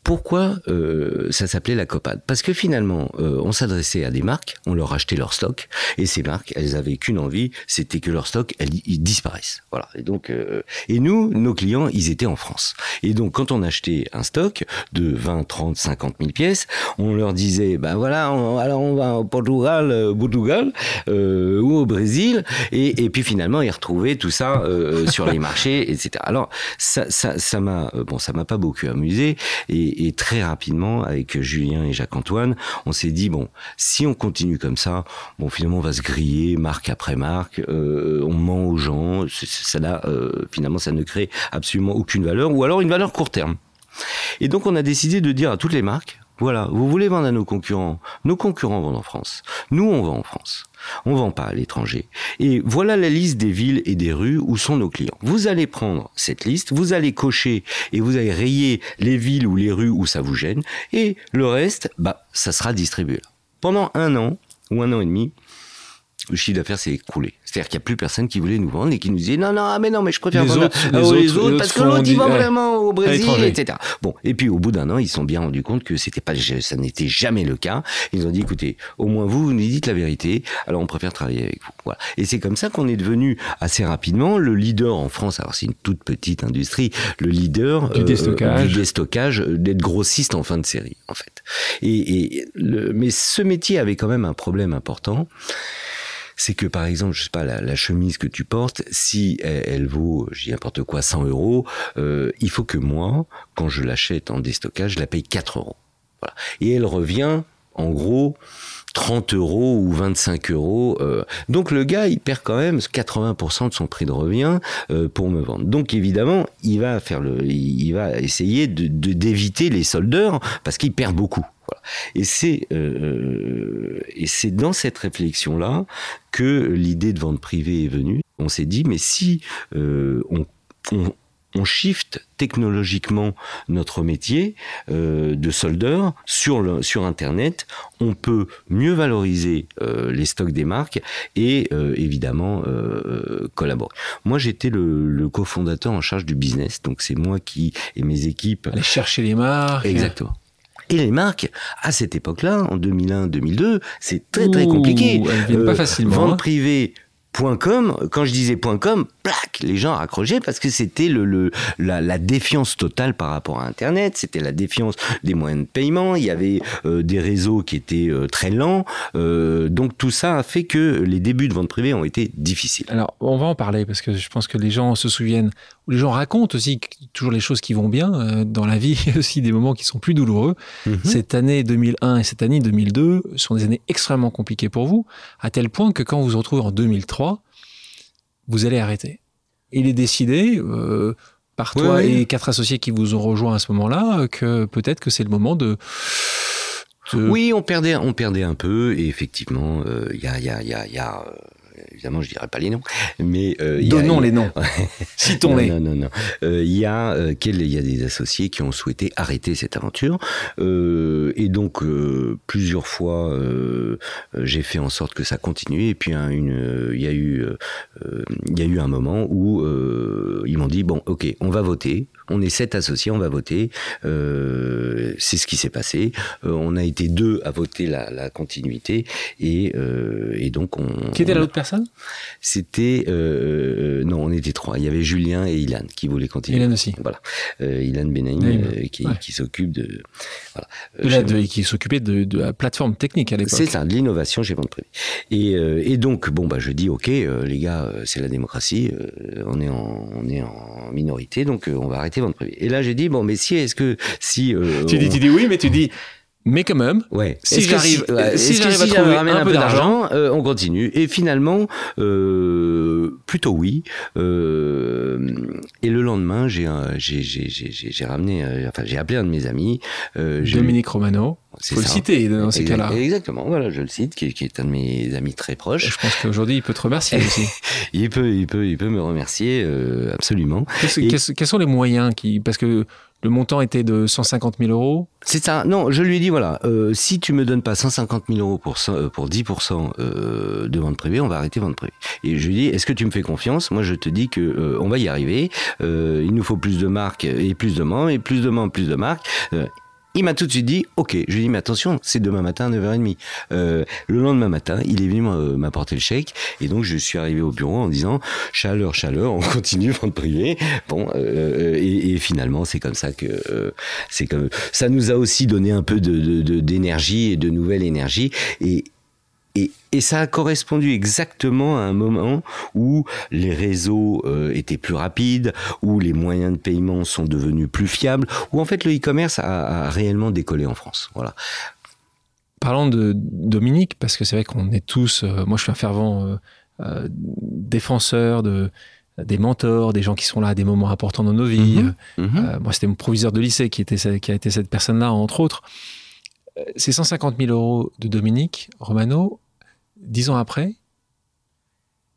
A: pourquoi euh, ça s'appelait la COPAD Parce que finalement, euh, on s'adressait à des marques, on leur achetait leur stock, et ces marques, elles avaient qu'une envie, c'était que leur stock, elles, ils disparaissent. Voilà. Et donc, euh, et nous, nos clients, ils étaient en France. Et donc, quand on achetait un stock de 20, 30, 50 000 pièces, on leur disait, ben voilà, on, alors on va au Portugal, euh, Portugal, euh, ou au Brésil, et, puis finalement, ils retrouvaient tout ça sur les marchés, etc. Alors, ça, ça, ça m'a, bon, ça m'a pas beaucoup amusé, et et, très rapidement, avec Julien et Jacques-Antoine, on s'est dit, bon, si on continue comme ça, bon, finalement, on va se griller marque après marque, euh, on ment aux gens, ça euh, finalement, ça ne crée absolument aucune valeur, ou alors une valeur court terme. Et donc, on a décidé de dire à toutes les marques, voilà, vous voulez vendre à nos concurrents. Nos concurrents vendent en France. Nous, on vend en France. On vend pas à l'étranger. Et voilà la liste des villes et des rues où sont nos clients. Vous allez prendre cette liste, vous allez cocher et vous allez rayer les villes ou les rues où ça vous gêne. Et le reste, bah, ça sera distribué Pendant un an ou un an et demi, le chiffre d'affaires s'est écroulé. C'est-à-dire qu'il n'y a plus personne qui voulait nous vendre et qui nous disait non, non, mais non, mais je préfère
B: les
A: vendre
B: autres, les, autres,
A: parce que l'autre, il vend vraiment au Brésil, etc. Bon, et puis au bout d'un an, ils se sont bien rendus compte que c'était pas, ça n'était jamais le cas. Ils ont dit, écoutez, au moins vous, vous nous dites la vérité, alors on préfère travailler avec vous. Voilà. Et c'est comme ça qu'on est devenu assez rapidement le leader en France. Alors c'est une toute petite industrie, le leader
B: du déstockage,
A: euh, du déstockage euh, d'être grossiste en fin de série, en fait. Et, et le, mais ce métier avait quand même un problème important c'est que par exemple, je sais pas, la, chemise que tu portes, si elle, vaut, je dis n'importe quoi, 100 euros, euh, il faut que moi, quand je l'achète en déstockage, je la paye 4 euros. Voilà. Et elle revient, en gros, 30 euros ou 25 euros. Euh. Donc le gars, il perd quand même 80% de son prix de revient euh, pour me vendre. Donc évidemment, il va faire le, il va essayer de d'éviter les soldeurs parce qu'il perd beaucoup. Et c'est euh, et c'est dans cette réflexion là que l'idée de vente privée est venue. On s'est dit mais si euh, on, on on shift technologiquement notre métier euh, de soldeur sur, le, sur Internet. On peut mieux valoriser euh, les stocks des marques et euh, évidemment euh, collaborer. Moi, j'étais le, le cofondateur en charge du business, donc c'est moi qui et mes équipes.
B: Aller chercher les marques.
A: Exactement. Et les marques, à cette époque-là, en 2001-2002, c'est très très compliqué.
B: Elles viennent pas facilement.
A: Vente
B: hein.
A: privée, .com, quand je disais .com, plaque, les gens raccrochaient parce que c'était le, le la, la, défiance totale par rapport à Internet, c'était la défiance des moyens de paiement, il y avait euh, des réseaux qui étaient euh, très lents, euh, donc tout ça a fait que les débuts de vente privée ont été difficiles.
B: Alors on va en parler parce que je pense que les gens se souviennent, les gens racontent aussi toujours les choses qui vont bien euh, dans la vie, aussi des moments qui sont plus douloureux. -hmm. Cette année 2001 et cette année 2002 sont des années extrêmement compliquées pour vous, à tel point que quand vous vous retrouvez en 2003, vous allez arrêter. Il est décidé euh, par toi oui, oui. et quatre associés qui vous ont rejoint à ce moment-là que peut-être que c'est le moment de,
A: de, Oui, on perdait, on perdait un peu et effectivement, il euh, y a, y a, y a, y a euh, évidemment, je dirais pas les noms, mais
B: euh, donnons les noms, citons-les.
A: Non, non, non. Il euh, y a, euh, il y a des associés qui ont souhaité arrêter cette aventure, euh, et donc euh, plusieurs fois, euh, j'ai fait en sorte que ça continue. Et puis il y a eu, il y a eu un moment où ils m'ont dit bon, ok, on va voter. On est sept associés, on va voter. Euh, c'est ce qui s'est passé. Euh, on a été deux à voter la, la continuité et, euh, et, donc on.
B: Qui était l'autre personne?
A: C'était euh, non, on était trois. Il y avait Julien et Ilan qui voulaient continuer.
B: Ilan aussi.
A: Voilà. Euh, Ilan Benaïm qui, ouais. qui s'occupe de.
B: Voilà. De, qui s'occupait de, de, la plateforme technique à l'époque.
A: C'est ça, de l'innovation chez Vente Privée. Et, et donc bon bah je dis ok les gars c'est la démocratie, on est en on est en minorité donc on va arrêter vente privée. Et là, j'ai dit, bon, mais si, est-ce que si.
B: Euh, tu, dis, tu dis oui, mais tu dis. Mais quand même,
A: ouais.
B: si j'arrive
A: si, ouais.
B: si
A: j'arrive
B: à trouver
A: un,
B: un, peu d'argent,
A: euh, on continue. Et finalement, euh, plutôt oui. Euh, et le lendemain, j'ai j'ai ramené, euh, enfin j'ai appelé un de mes amis.
B: Euh, Dominique Romano. Il faut le citer dans ces cas-là.
A: Exactement, voilà, je le cite, qui, qui, est un de mes amis très proches.
B: Je pense qu'aujourd'hui, il peut te remercier aussi.
A: il peut, il peut, il peut me remercier euh, absolument.
B: Et... quels sont les moyens qui, parce que le montant était de 150 000 euros.
A: C'est ça. Non, je lui ai dit voilà, euh, si tu me donnes pas 150 000 euros pour pour 10 euh, de vente privée, on va arrêter vente privée. Et je lui ai dit est-ce que tu me fais confiance? Moi, je te dis que euh, on va y arriver. il nous faut plus de marques et plus de membres et plus de membres, plus de marques. Il m'a tout de suite dit, ok, je lui ai dit, mais attention, c'est demain matin à 9h30. Euh, le lendemain matin, il est venu m'apporter le chèque, et donc je suis arrivé au bureau en disant, chaleur, chaleur, on continue vente privée. Bon, euh, et, et, finalement, c'est comme ça que euh, c'est comme ça nous a aussi donné un peu de d'énergie de, et de nouvelle énergie, et et, et, ça a correspondu exactement à un moment où les réseaux euh, étaient plus rapides, où les moyens de paiement sont devenus plus fiables, où en fait le e-commerce a, a, réellement décollé en France. Voilà.
B: Parlons de Dominique, parce que c'est vrai qu'on est tous, euh, moi je suis un fervent euh, défenseur de des mentors, des gens qui sont là à des moments importants dans nos vies. Mm -hmm. moi, c'était mon proviseur de lycée qui, était, qui a été cette personne-là, entre autres. Ces 150 000 euros de Dominique Romano, dix ans après,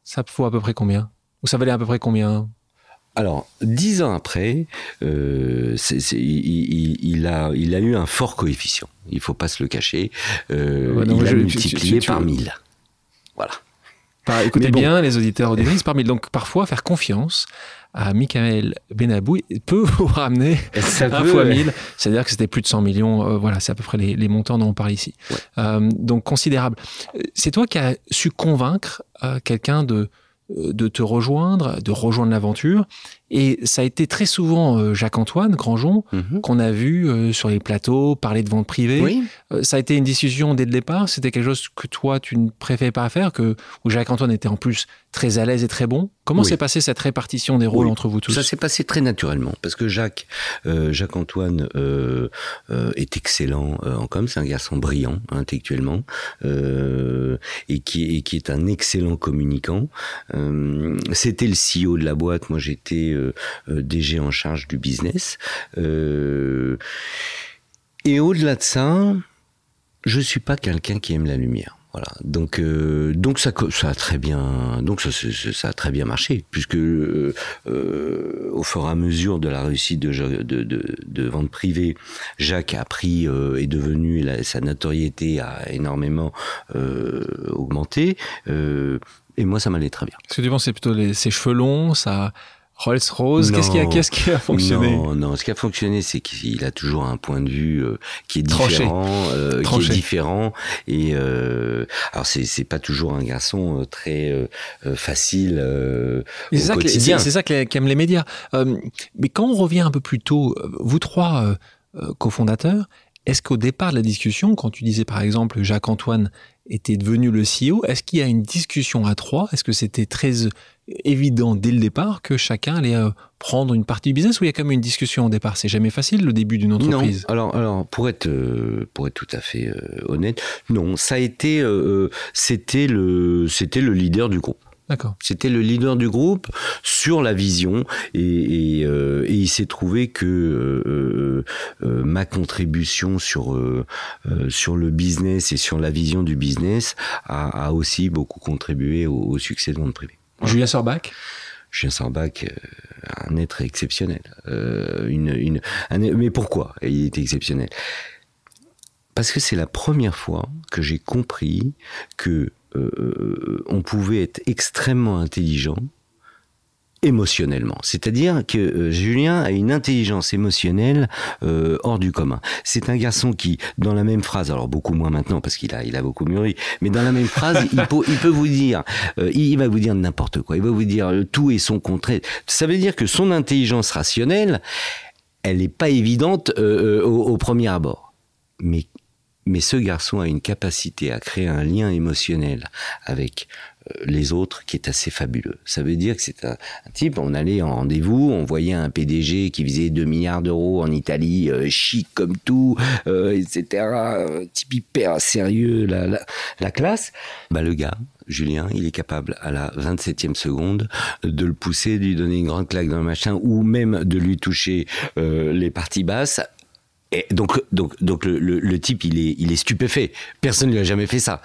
B: ça faut à peu près combien? Ou ça valait à peu près combien?
A: Alors, dix ans après, euh, c est, c est, il, il, a, il a eu un fort coefficient. Il faut pas se le cacher. Euh, ouais, non, il a je, multiplié tu, tu, par mille. Voilà.
B: Par, écoutez bon. bien, les auditeurs auditrices, par mille. Donc, parfois, faire confiance à Michael Benabou peut vous ramener ça un peut, fois ouais. 1000. C'est-à-dire que c'était plus de 100 millions. Euh, voilà, c'est à peu près les, les, montants dont on parle ici. Ouais. Euh, donc considérable. C'est toi qui as su convaincre euh, quelqu'un de, de te rejoindre, de rejoindre l'aventure. Et ça a été très souvent euh, Jacques-Antoine Grandjean mm -hmm. qu'on a vu euh, sur les plateaux parler de vente privée. Oui. Euh, ça a été une discussion dès le départ. C'était quelque chose que toi, tu ne préférais pas faire, que, où Jacques-Antoine était en plus très à l'aise et très bon. Comment oui. s'est passée cette répartition des rôles oui. entre vous tous?
A: Ça s'est passé très naturellement parce que Jacques, euh, Jacques-Antoine euh, euh, est excellent en com. C'est un garçon brillant intellectuellement et qui, et, qui, est un excellent communicant. C'était le CEO de la boîte. Moi, j'étais DG en charge du business. et au-delà de ça, je suis pas quelqu'un qui aime la lumière. Voilà. Donc, euh, donc ça, ça a très bien, donc ça, ça très bien marché, puisque euh, au fur et à mesure de la réussite de, de, de, vente privée, Jacques a pris euh, est devenu sa notoriété a énormément euh, augmenté. Euh, et moi, ça m'allait très bien.
B: Ce que tu penses, c'est plutôt les, ses cheveux longs, ça, Rolls Rose, qu'est-ce qui, a, qu'est-ce qui a fonctionné
A: Non, non, ce qui a fonctionné, c'est qu'il a toujours un point de vue euh, qui est différent, euh, qui est différent. Et euh, alors c'est c'est pas toujours un garçon euh, très euh, facile euh,
B: au ça quotidien. C'est ça qu'aiment les médias. mais quand on revient un peu plus tôt, vous trois cofondateurs, est-ce qu'au départ de la discussion, quand tu disais par exemple Jacques-Antoine était devenu le CEO, est-ce qu'il y a une discussion à trois? Est-ce que c'était très évident dès le départ que chacun allait euh, prendre une partie du business ou il y a quand même une discussion au départ? C'est jamais facile le début d'une entreprise.
A: Non. Alors, alors pour être euh, pour être tout à fait euh, honnête, non, ça a été euh, c'était le c'était le leader du groupe. C'était le leader du groupe sur la vision et, et, euh, et il s'est trouvé que euh, euh, ma contribution sur sur le business et sur la vision du business a, a aussi beaucoup contribué au, au succès de Monde Privé.
B: Julien Sorbach
A: Julien Sorbach, un être exceptionnel. une, une, un, mais pourquoi il est exceptionnel? Parce que c'est la première fois que j'ai compris que euh, on pouvait être extrêmement intelligent émotionnellement. C'est-à-dire que euh, Julien a une intelligence émotionnelle euh, hors du commun. C'est un garçon qui, dans la même phrase, alors beaucoup moins maintenant parce qu'il a, il a beaucoup mûri, mais dans la même phrase, il, peut, vous dire, euh, il va vous dire n'importe quoi. Il va vous dire tout et son contraire. Ça veut dire que son intelligence rationnelle, elle n'est pas évidente euh, au, au premier abord. Mais mais ce garçon a une capacité à créer un lien émotionnel avec euh, les autres qui est assez fabuleux. Ça veut dire que c'est un, type, on allait en rendez-vous, on voyait un PDG qui faisait 2 milliards d'euros en Italie, euh, chic comme tout, euh, etc. Un type hyper sérieux, la, la, la classe. Bah, le gars, Julien, il est capable à la 27e seconde de le pousser, de lui donner une grande claque dans le machin, ou même de lui toucher les parties basses et donc, donc, donc le, le, le, type, il est, il est stupéfait. Personne ne lui a jamais fait ça.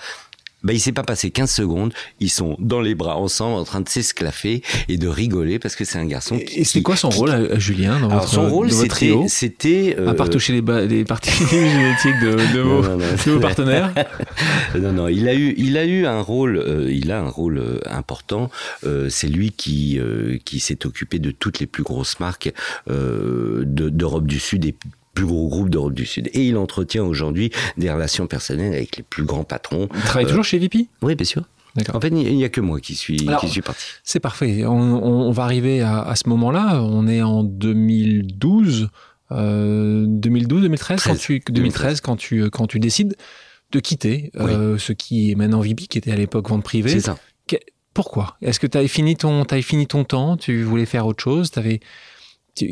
A: Ben, il s'est pas passé 15 secondes, ils sont dans les bras ensemble en train de s'esclaffer et de rigoler parce que c'est un garçon
B: qui, Et c'est quoi son qui, rôle à Julien dans
A: Alors
B: votre,
A: son rôle c'était c'était
B: euh... à part toucher les, les parties génétiques de, de, vos, non, non, non. de, vos, partenaires
A: Non non, il a eu il a eu un rôle euh, il a un rôle euh, important, euh, c'est lui qui qui s'est occupé de toutes les plus grosses marques d'Europe du Sud et plus gros groupes d'Europe du Sud. Et il entretient aujourd'hui des relations personnelles avec les plus grands patrons.
B: Il travaille toujours chez VP
A: Oui, bien sûr. En fait, il n'y a que moi qui suis, qui suis parti.
B: C'est parfait. On, va arriver à, ce moment-là. On est en 2012. 2012, 2013, quand tu, 2013, quand tu, quand tu décides de quitter euh, ce qui est maintenant VP, qui était à l'époque vente privée.
A: C'est ça.
B: pourquoi? Est-ce que tu avais fini ton, avais fini ton temps? Tu voulais faire autre chose?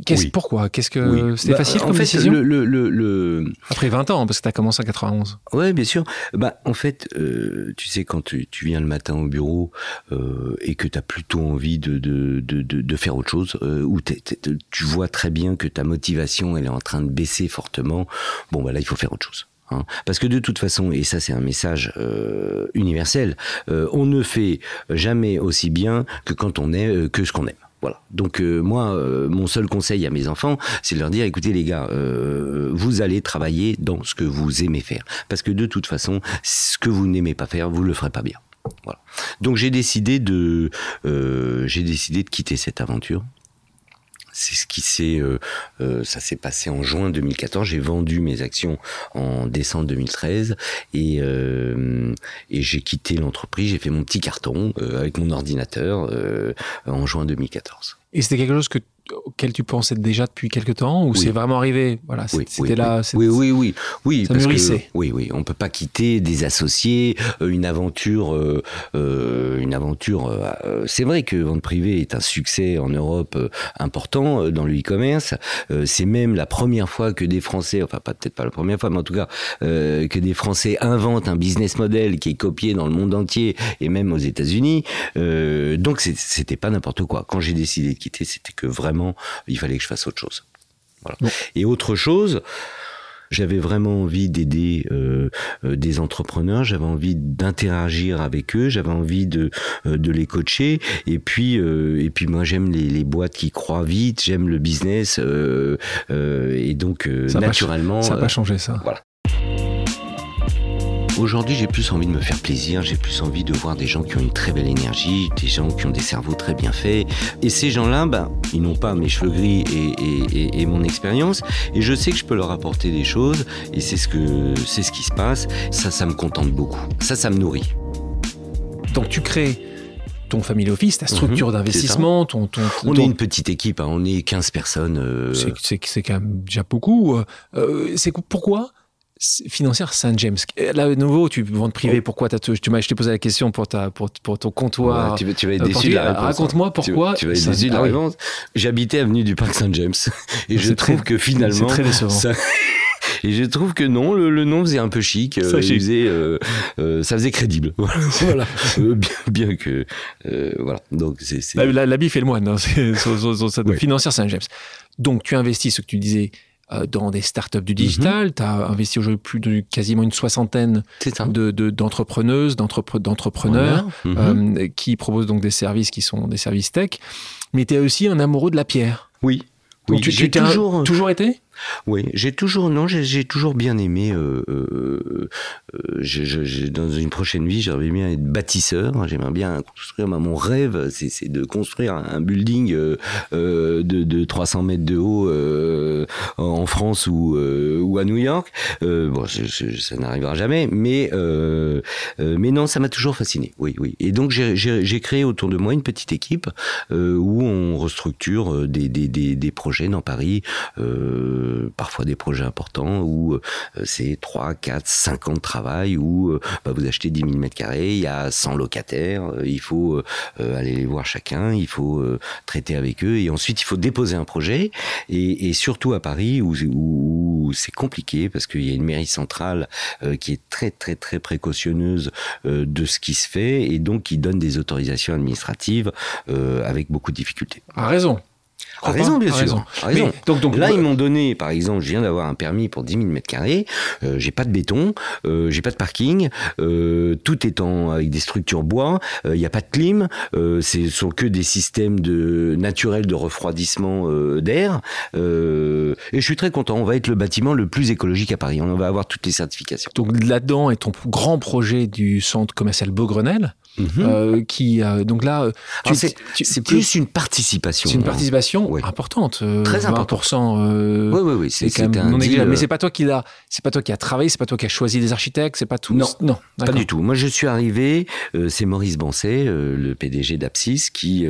B: T'avais pourquoi? Qu'est-ce que c'était bah, facile comme fait, décision?
A: le, le,
B: Après 20 ans, parce que tu as commencé en 91.
A: Oui, bien sûr. Bah, en fait, euh, tu sais, quand tu, viens le matin au bureau euh, et que tu as plutôt envie de, de, de, de, faire autre chose, euh, ou tu vois très bien que ta motivation elle est en train de baisser fortement, bon, bah là, il faut faire autre chose. Hein. Parce que de toute façon, et ça c'est un message universel, on ne fait jamais aussi bien que quand on est que ce qu'on aime. Voilà. Donc euh, moi, euh, mon seul conseil à mes enfants, c'est de leur dire écoutez les gars, euh, vous allez travailler dans ce que vous aimez faire, parce que de toute façon, ce que vous n'aimez pas faire, vous le ferez pas bien. Voilà. Donc j'ai décidé de, j'ai décidé de quitter cette aventure c'est ce qui s'est, euh, euh, ça s'est passé en juin 2014. J'ai vendu mes actions en décembre 2013 et, euh, et j'ai quitté l'entreprise. J'ai fait mon petit carton avec mon ordinateur en juin 2014.
B: Et c'était quelque chose que auquel tu pensais déjà depuis quelque temps ou c'est vraiment arrivé voilà c'était là
A: oui. oui oui oui.
B: Ça parce que,
A: oui oui on peut pas quitter des associés euh, une aventure euh, euh, une aventure c'est vrai que vente privée est un succès en Europe important dans le e-commerce. C'est même la première fois que des Français enfin pas peut-être pas la première fois mais en tout cas que des Français inventent un business model qui est copié dans le monde entier et même aux États-Unis. Donc c'était pas n'importe quoi. Quand j'ai décidé de quitter c'était que vraiment il fallait que je fasse autre chose. Et autre chose, j'avais vraiment envie d'aider euh, euh, des entrepreneurs, j'avais envie d'interagir avec eux, j'avais envie de, euh, de les coacher. Et puis, et puis moi, j'aime les, boîtes qui croient vite, j'aime le business. et donc, naturellement.
B: ça n'a pas changé ça.
A: Voilà. Aujourd'hui, j'ai plus envie de me faire plaisir, j'ai plus envie de voir des gens qui ont une très belle énergie, des gens qui ont des cerveaux très bien faits. Et ces gens-là, ben, ils n'ont pas mes cheveux gris et, mon expérience. Et je sais que je peux leur apporter des choses. Et c'est ce, que, c'est ce qui se passe. Ça, ça me contente beaucoup. Ça, ça me nourrit.
B: Donc tu crées ton family office, ta structure mhm, d'investissement, ton,
A: On est une petite équipe, hein. on est 15 personnes. Euh.
B: C'est, quand même déjà beaucoup. Euh, c'est pourquoi financière Saint-James. Là, de nouveau, tu vends privé. Oh. Pourquoi tu m'as, je t'ai posé la question pour, ta, pour, pour ton comptoir.
A: tu, vas être euh, déçu de la réponse.
B: Raconte-moi pourquoi.
A: Tu, vas être déçu de la réponse. J'habitais avenue du Parc Saint-James. Et je trouve que finalement. C'est
B: très décevant.
A: Et je trouve que non, le, nom faisait un peu chic, euh, ça, faisait, euh, ça faisait crédible. voilà. bien, bien, que voilà. Donc c'est
B: l'habit fait le moine. Hein. C'est financière Saint-James. Donc tu investis ce que tu disais euh, dans des startups du digital. Mhm. Tu as investi aujourd'hui plus de quasiment une soixantaine d'entrepreneuses, d'entrepreneurs mhm. euh, qui proposent donc des services qui sont des services tech. Mais tu es aussi un amoureux de la pierre.
A: Oui. oui.
B: tu, tu toujours, toujours été
A: oui, j'ai toujours non, j'ai toujours bien aimé. Euh, euh, euh dans une prochaine vie, j'aimerais bien être bâtisseur. J'aimerais bien construire. mon rêve, c'est de construire un building de, de, 300 mètres de haut en France ou, ou à New York. bon, ça n'arrivera jamais, mais mais non, ça m'a toujours fasciné. Oui, oui. Et donc j'ai créé autour de moi une petite équipe où on restructure des, des, des, projets dans Paris. Parfois des projets importants où euh, c'est 3, 4, 5 ans de travail, où euh, bah, vous achetez 10 000 mètres carrés, il y a 100 locataires, euh, il faut aller les voir chacun, il faut traiter avec eux, et ensuite il faut déposer un projet, et, surtout à Paris où, où, c'est compliqué parce qu'il y a une mairie centrale qui est très très très précautionneuse de ce qui se fait, et donc qui donne des autorisations administratives avec beaucoup de difficultés.
B: A raison.
A: A raison, bien sûr. Raison. donc, donc, là, ils m'ont donné, par exemple, je viens d'avoir un permis pour 10 000 mètres carrés. Euh, j'ai pas de béton, euh, j'ai pas de parking, euh, tout est en avec des structures bois. Il n'y a pas de clim. ce sont que des systèmes de naturels de refroidissement d'air. et je suis très content. On va être le bâtiment le plus écologique à Paris. On va avoir toutes les certifications.
B: Donc là-dedans est ton grand projet du centre commercial Beaugrenelle. Mhm. qui donc là,
A: c'est plus une participation.
B: C'est une participation importante,
A: très importante. oui, oui, oui,
B: c'est quand même non Mais c'est pas toi qui l'a, c'est pas toi qui a travaillé, c'est pas toi qui a choisi des architectes, c'est pas tout.
A: Non, non, pas du tout. Moi, je suis arrivé, c'est Maurice Bancet, le PDG d'Apsis, qui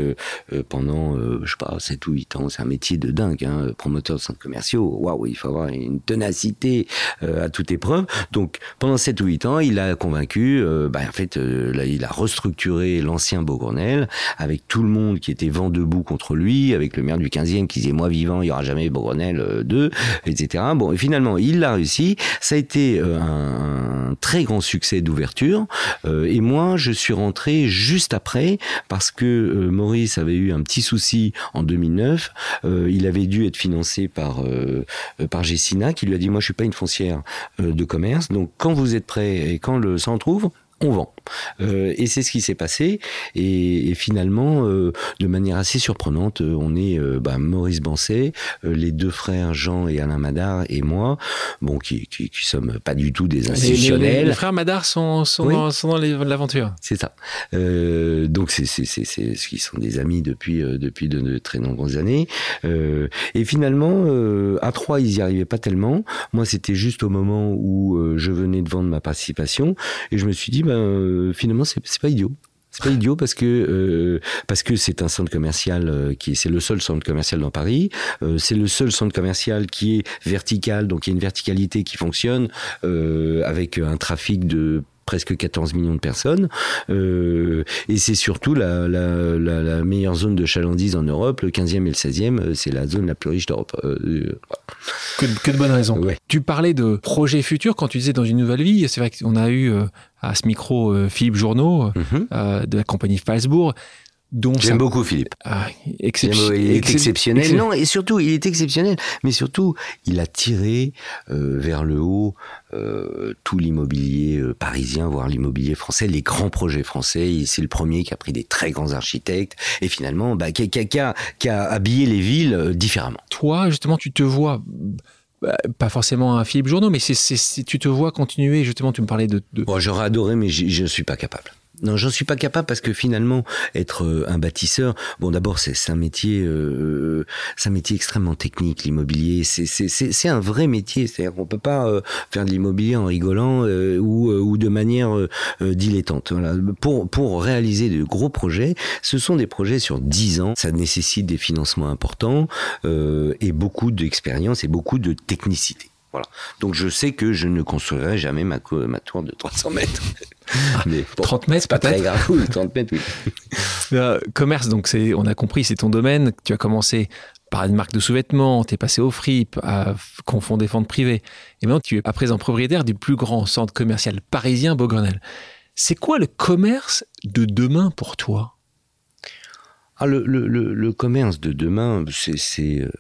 A: pendant, je sais pas, 7 ou 8 ans, c'est un métier de dingue, hein, promoteur de centres commerciaux. Waouh, il faut avoir une ténacité à toute épreuve. Donc pendant 7 ou 8 ans, il a convaincu, bah, en fait, là, il a restructuré l'ancien Beaugrenelle avec tout le monde qui était vent debout contre lui, avec le maire du 15e qui disait moi vivant, il y aura jamais Beaugrenelle 2, etc. Bon, et finalement, il l'a réussi. Ça a été un, très grand succès d'ouverture. et moi, je suis rentré juste après parce que Maurice avait eu un petit souci en 2009. il avait dû être financé par par Gessina qui lui a dit moi je suis pas une foncière de commerce donc quand vous êtes prêt et quand le sang trouve on vend. Euh, et c'est ce qui s'est passé. Et, finalement, euh, de manière assez surprenante, euh, on est bah, Maurice Bancet, les deux frères Jean et Alain Madar et moi, bon, qui, qui, sommes pas du tout des institutionnels.
B: Les, frères Madar sont, sont, dans, sont dans l'aventure.
A: C'est ça. donc c'est ce qui sont des amis depuis depuis de, très nombreuses années. et finalement, à trois, ils y arrivaient pas tellement. Moi, c'était juste au moment où je venais de vendre ma participation, et je me suis dit ben, euh, finalement, c'est pas idiot. C'est pas idiot parce que euh, parce que c'est un centre commercial euh, qui c'est le seul centre commercial dans Paris. c'est le seul centre commercial qui est vertical, donc il y a une verticalité qui fonctionne avec un trafic de presque 14 millions de personnes. Euh, et c'est surtout la, la, la, meilleure zone de chalandise en Europe. Le 15e et le 16e, euh, c'est la zone la plus riche d'Europe. Euh,
B: que, que, de bonnes raisons. Tu parlais de projets futurs quand tu disais dans une nouvelle vie. C'est vrai qu'on a eu à ce micro Philippe Journeau mhm. de la compagnie Falsbourg.
A: J'aime beaucoup Philippe. Ah, il est exceptionnel. Non, et surtout, il est exceptionnel. Mais surtout, il a tiré euh, vers le haut euh, tout l'immobilier euh, parisien, voire l'immobilier français, les grands projets français. C'est le premier qui a pris des très grands architectes et finalement, bah, qui, a, qui, a, habillé les villes différemment.
B: Toi, justement, tu te vois bah, pas forcément un Philippe Journeau, mais c'est, tu te vois continuer, justement, tu me parlais de... de...
A: j'aurais adoré, mais je ne suis pas capable. Non, j'en suis pas capable parce que finalement, être euh, un bâtisseur, bon, d'abord, c'est un métier, euh, un métier extrêmement technique, l'immobilier. C'est un vrai métier. C'est-à-dire qu'on peut pas euh, faire de l'immobilier en rigolant ou, de manière dilettante. Pour pour réaliser de gros projets, ce sont des projets sur 10 ans. Ça nécessite des financements importants et beaucoup d'expérience et beaucoup de technicité. Voilà. Donc je sais que je ne construirai jamais ma, ma tour de 300 mètres.
B: Mais 30 mètres, pas très
A: grave. Oui, 30 mètres, oui.
B: Euh, commerce, donc c'est, on a compris, c'est ton domaine. Tu as commencé par une marque de sous-vêtements, tu es passé au FRIP, à confondre des ventes privées. Et maintenant, tu es à présent propriétaire du plus grand centre commercial parisien, Beaugrenelle. C'est quoi le commerce de demain pour toi?
A: Ah, le, le, le, commerce de demain, c'est, euh,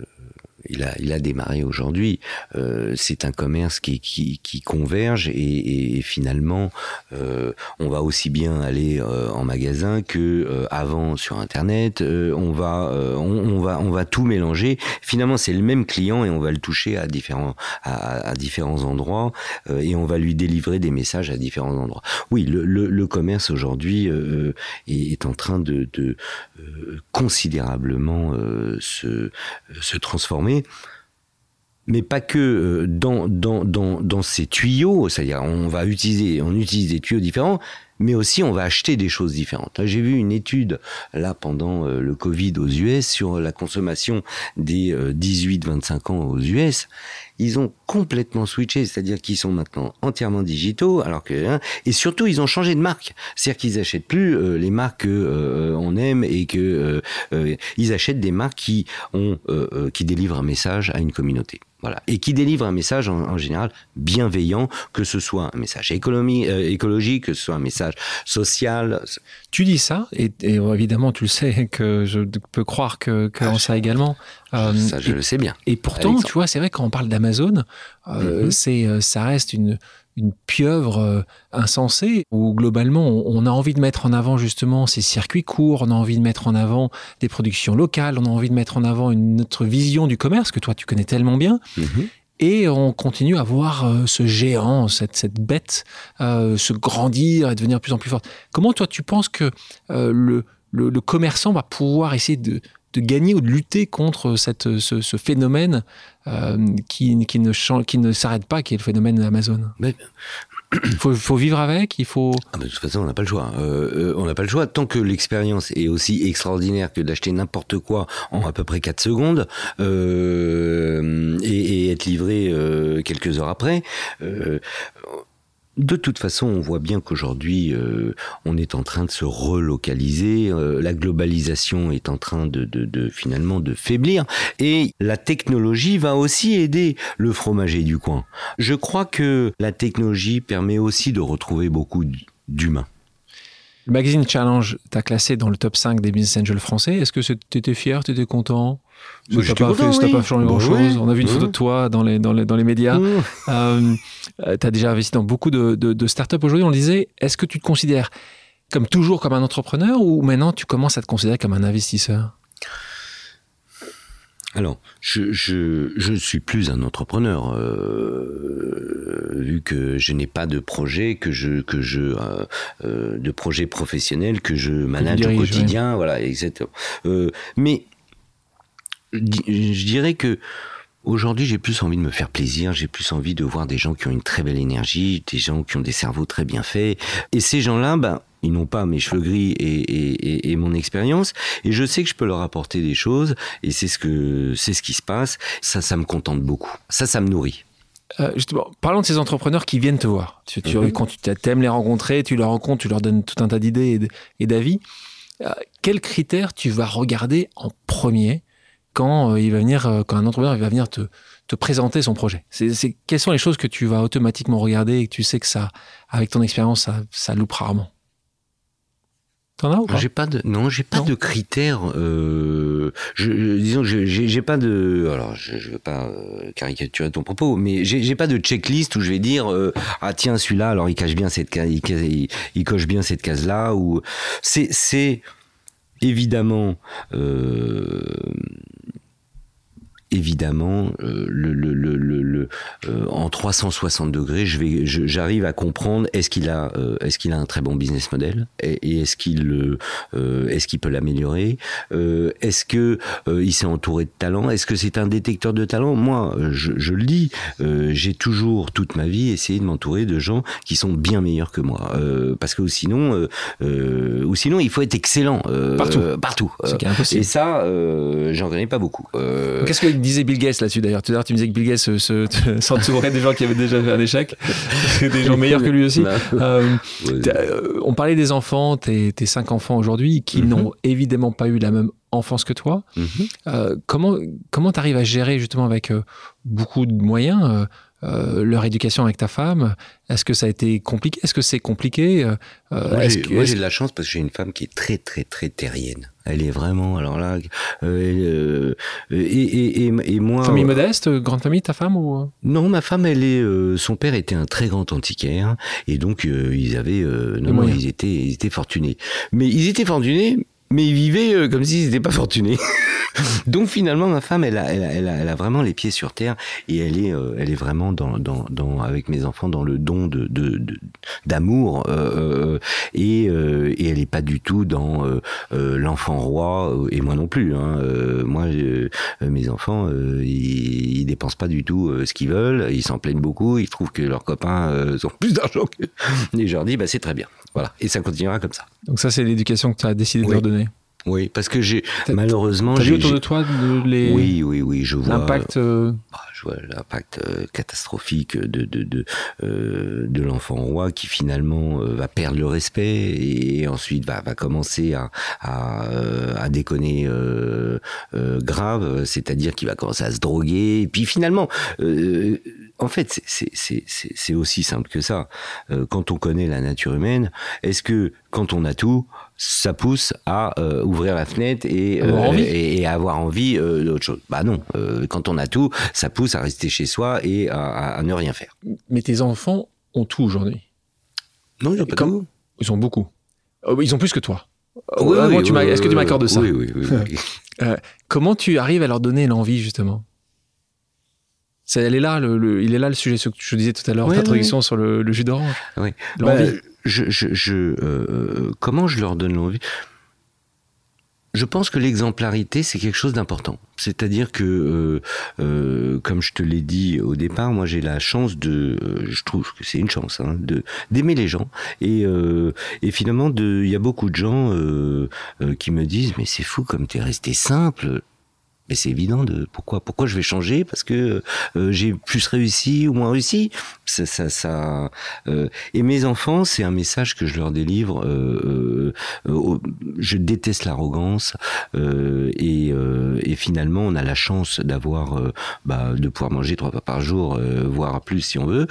A: il a, il a démarré aujourd'hui. Euh, c'est un commerce qui, qui, converge et, finalement, euh, on va aussi bien aller euh, en magasin que avant sur Internet. On va, on, va, on va tout mélanger. Finalement, c'est le même client et on va le toucher à différents, à, différents endroits et on va lui délivrer des messages à différents endroits. Oui, le, le, le commerce aujourd'hui est, est, en train de, de considérablement se, se transformer mais pas que euh, dans, dans, ces tuyaux, c'est-à-dire on va utiliser, on utilise des tuyaux différents, mais aussi on va acheter des choses différentes. J'ai vu une étude là pendant euh, le Covid aux US sur la consommation des 18-25 euh, ans aux US. Ils ont complètement switché, c'est-à-dire qu'ils sont maintenant entièrement digitaux, alors que hein, et surtout ils ont changé de marque, c'est-à-dire qu'ils achètent plus les marques que on aime et que ils achètent des marques qui ont qui délivrent un message à une communauté. Voilà. Et qui délivre un message en, général bienveillant, que ce soit un message euh, écologique, que ce soit un message social.
B: Tu dis ça, et, évidemment tu le sais, que je peux croire que, que ah, ça également.
A: Euh, ça, je le sais bien.
B: Et pourtant, tu vois, c'est vrai quand on parle d'Amazon, euh, mm-hmm. c'est, ça reste une, une pieuvre euh, insensée où globalement on a envie de mettre en avant justement ces circuits courts, on a envie de mettre en avant des productions locales, on a envie de mettre en avant une autre vision du commerce que toi tu connais tellement bien. Mhm. Et on continue à voir euh, ce géant, cette, bête, euh, se grandir et devenir de plus en plus forte. Comment toi tu penses que euh, le, commerçant va pouvoir essayer de, gagner ou de lutter contre cette, ce, phénomène qui ne s'arrête pas, qui est le phénomène Amazon
A: Mais-
B: Il faut, faut vivre avec, il faut...
A: Ah de toute façon, on n'a pas le choix. Euh, euh, on n'a pas le choix. Tant que l'expérience est aussi extraordinaire que d'acheter n'importe quoi en à peu près 4 secondes euh, et, et être livré euh, quelques heures après. De toute façon, on voit bien qu'aujourd'hui, euh, on est en train de se relocaliser. euh, la globalisation est en train de, de, de finalement de faiblir, et la technologie va aussi aider le fromager du coin. Je crois que la technologie permet aussi de retrouver beaucoup d'humains.
B: Le magazine Challenge t'a classé dans le top 5 des business angels français. Est-ce que tu étais fier, tu étais content?
A: Bah,
B: Ça
A: j'étais
B: t'a pas, fait-
A: oui.
B: pas changé
A: Bah,
B: grand-chose?
A: ouais.
B: On a vu une photo
A: Ouais.
B: de toi dans les, dans les, dans les médias.
A: Mmh.
B: Euh, tu as déjà investi dans beaucoup de, de, de startups. Aujourd'hui, on le disait, est-ce que tu te considères comme toujours comme un entrepreneur ou maintenant tu commences à te considérer comme un investisseur?
A: Alors, je, je, je ne suis plus un entrepreneur, euh, vu que je n'ai pas de projet que je que je euh, euh, de projet professionnel que je manage au quotidien, voilà. Euh, mais je dirais que Aujourd'hui, j'ai plus envie de me faire plaisir, j'ai plus envie de voir des gens qui ont une très belle énergie, des gens qui ont des cerveaux très bien faits. Et ces gens-là, ben, ils n'ont pas mes cheveux gris et, et, et, et mon expérience. Et je sais que je peux leur apporter des choses. Et c'est ce que, c'est ce qui se passe. Ça, ça me contente beaucoup. Ça, ça me nourrit.
B: Euh, justement, parlons de ces entrepreneurs qui viennent te voir. Tu, tu-
A: Mhm.
B: Quand tu aimes les rencontrer, tu les rencontres, tu leur donnes tout un tas d'idées et d'avis. Euh, quels critères tu vas regarder en premier quand euh, il va venir, euh, quand un entrepreneur il va venir te, te présenter son projet? C'est- Quelles sont les choses que tu vas automatiquement regarder et que tu sais que ça, avec ton expérience, ça, ça loupe rarement? T'en as ou pas
A: J'ai pas de, non, j'ai pas
B: Non.
A: de critères. Euh, je, je- disons, que j'ai pas de. Alors, je, je veux pas euh, caricaturer ton propos, mais j'ai pas de checklist où je vais dire euh, ah tiens celui-là, alors il cache bien cette case, il, il- il coche bien cette case-là ou c'est c'est évidemment. Euh, Évidemment, euh, le, le, le, le, le, euh, en 360 degrés, je vais, je- j'arrive à comprendre est-ce qu'il a, euh, est-ce qu'il a un très bon business model et, et est-ce qu'il, le- euh, est-ce qu'il peut l'améliorer Euh, Est-ce que euh, il s'est entouré de talents Est-ce que c'est un détecteur de talents Moi, euh, je, je le dis, euh, j'ai toujours toute ma vie essayé de m'entourer de gens qui sont bien meilleurs que moi, euh, parce que sinon, euh, euh, ou sinon, il faut être excellent euh,
B: Partout.
A: partout. Euh, et ça, euh, j'en connais pas beaucoup. Euh,
B: Qu'est-ce que disait Bill Gates là-dessus d'ailleurs Tout à l'heure, tu me disais que Bill Gates se- se- s'entourait des gens qui avaient déjà fait un échec, des gens meilleurs que lui aussi. Euh, euh, on parlait des enfants, tes, tes cinq enfants aujourd'hui, qui
A: Mhm.
B: n'ont évidemment pas eu la même enfance que toi.
A: Mhm.
B: Euh, comment comment t'arrives à gérer justement avec euh, beaucoup de moyens euh, leur éducation avec ta femme Est-ce que ça a été compliqué? Est-ce que c'est compliqué? Euh,
A: Moi, j'ai de la chance parce que j'ai une femme qui est très très très terrienne. Elle est vraiment alors là euh, euh, et, et, et, et moi
B: Famille modeste, grande famille, ta femme ou
A: non ma femme elle est euh, son père était un très grand antiquaire et donc euh, ils avaient euh, non, non, ils étaient ils étaient fortunés. Mais ils étaient fortunés mais ils vivaient euh, comme s'ils n'étaient pas fortunés. Donc finalement, ma femme, elle a, elle, a, elle, a, vraiment les pieds sur terre et elle est, euh, elle est vraiment dans, dans, dans, avec mes enfants dans le don de, de, de- d'amour euh, et, euh, et elle est pas du tout dans euh, euh, l'enfant roi euh, et moi non plus. Hein. Euh, moi, euh, mes enfants, euh, ils, ils dépensent pas du tout euh, ce qu'ils veulent. Ils s'en plaignent beaucoup. Ils trouvent que leurs copains euh, ont plus d'argent que. Et je leur dis, bah c'est très bien. Voilà. Et ça continuera comme ça.
B: Donc ça, c'est l'éducation que tu as décidé de leur donner.
A: Oui, parce que j'ai malheureusement.
B: T'as vu
A: j'ai-
B: autour de toi les...
A: Oui, oui, oui, je vois.
B: l'impact euh,
A: Ah, je vois l'impact euh, catastrophique de de de, euh, de l'enfant roi qui finalement va perdre le respect et ensuite va va commencer à à, à déconner euh, grave, c'est-à-dire qu'il va commencer à se droguer et puis finalement en fait, c'est- c'est- c'est c'est- c'est aussi simple que ça. Quand on connaît la nature humaine, est-ce que quand on a tout, ça pousse à euh, ouvrir la fenêtre et,
B: Avoir
A: euh, et, et avoir envie euh, d'autre chose Bah non. Quand on a tout, ça pousse à rester chez soi et à, ne rien faire.
B: Mais tes enfants ont tout aujourd'hui.
A: Non, il
B: a pas tout. Ils ont beaucoup. Ils ont plus que toi.
A: Oui,
B: Est-ce que tu m'accordes ça
A: oui, oui. oui.
B: Comment tu arrives à leur donner l'envie justement? Elle est là, le, il est là le sujet, ce que je disais tout à l'heure, l'introduction sur le, jus d'orange.
A: Oui. Bah, je, je, euh, comment je leur donne l'envie? Je pense que l'exemplarité, c'est quelque chose d'important. C'est-à-dire que, euh, euh, comme je te l'ai dit au départ, moi j'ai la chance de, je trouve que c'est une chance, hein, de d'aimer les gens. Et, et finalement, il y a beaucoup de gens qui me disent, mais c'est fou comme tu es resté simple. Mais c'est évident de pourquoi pourquoi je vais changer? Parce que euh, j'ai plus réussi ou moins réussi. Ça, ça, ça euh, et mes enfants, c'est un message que je leur délivre. Euh, je déteste l'arrogance et, finalement, on a la chance d'avoir, bah, de pouvoir manger trois fois par jour, voire plus si on veut.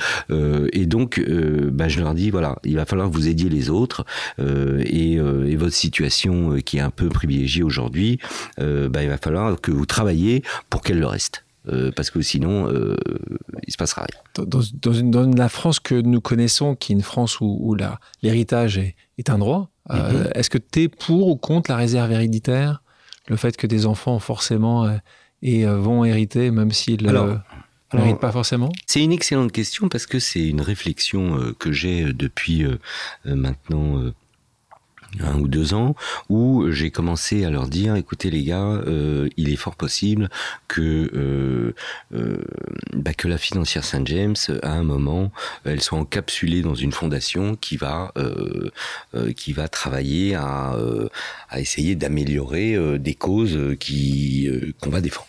A: et donc, bah, je leur dis voilà, il va falloir que vous aidiez les autres et, et, votre situation qui est un peu privilégiée aujourd'hui, bah, il va falloir que vous travailler pour qu'elle le reste. Euh, parce que sinon, euh, il se passera rien.
B: Dans, dans, une, dans, la France que nous connaissons, qui est une France où, où l'héritage est, est, un droit, euh, mhm. est-ce que tu es pour ou contre la réserve héréditaire Le fait que des enfants, forcément, et, vont hériter, même s'ils n'héritent pas forcément?
A: C'est une excellente question parce que c'est une réflexion que j'ai depuis maintenant un ou deux ans où j'ai commencé à leur dire écoutez les gars euh, il est fort possible que euh, euh, bah, que la financière Saint James à un moment elle soit encapsulée dans une fondation qui va qui va travailler à, à essayer d'améliorer des causes qui qu'on va défendre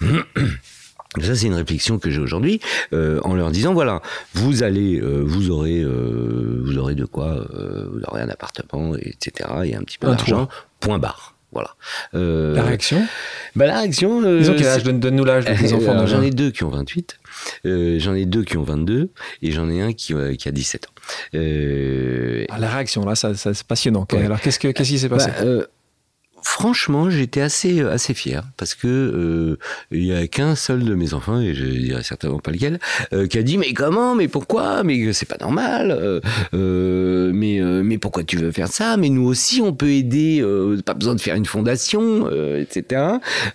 A: ça, c'est une réflexion que j'ai aujourd'hui, euh, en leur disant voilà, vous allez, euh, vous aurez, euh, vous aurez de quoi, vous aurez un appartement, etc. Et un petit peu d'argent. Point barre. Voilà.
B: la réaction?
A: Bah, La réaction.
B: Ils ont quel âge Donne-nous l'âge de tes enfants.
A: J'en ai deux qui ont 28, j'en ai deux qui ont 22, et j'en ai un qui, qui a 17 ans.
B: Ah, la réaction, là, ça, c'est passionnant. Alors, qu'est-ce, que, qu'est-ce qui s'est passé?
A: Bah, franchement, j'étais assez assez fier parce que euh, il y a qu'un seul de mes enfants et je dirais certainement pas lequel euh, qui a dit mais comment mais pourquoi mais c'est pas normal euh, mais mais pourquoi tu veux faire ça mais nous aussi on peut aider pas besoin de faire une fondation etc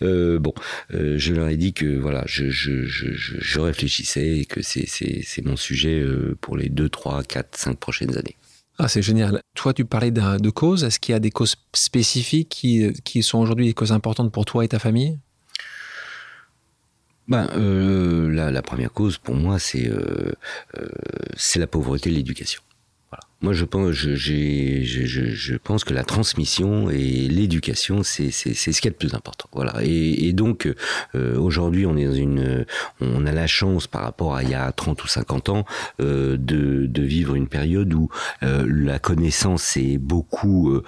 A: bon je leur ai dit que voilà je réfléchissais et que c'est mon sujet pour les 2 3 4 5 prochaines années
B: ah, c'est génial. Toi, tu parlais de causes. Est-ce qu'il y a des causes spécifiques qui, qui sont aujourd'hui des causes importantes pour toi et ta famille?
A: Ben, euh, la, première cause pour moi, c'est euh, euh, la pauvreté et l'éducation. Moi, je pense, que la transmission et l'éducation, c'est ce qui est le plus important. Voilà. Et, donc, euh, aujourd'hui, on est dans une, on a la chance par rapport à il y a 30 ou 50 ans euh, de, vivre une période où euh, la connaissance est beaucoup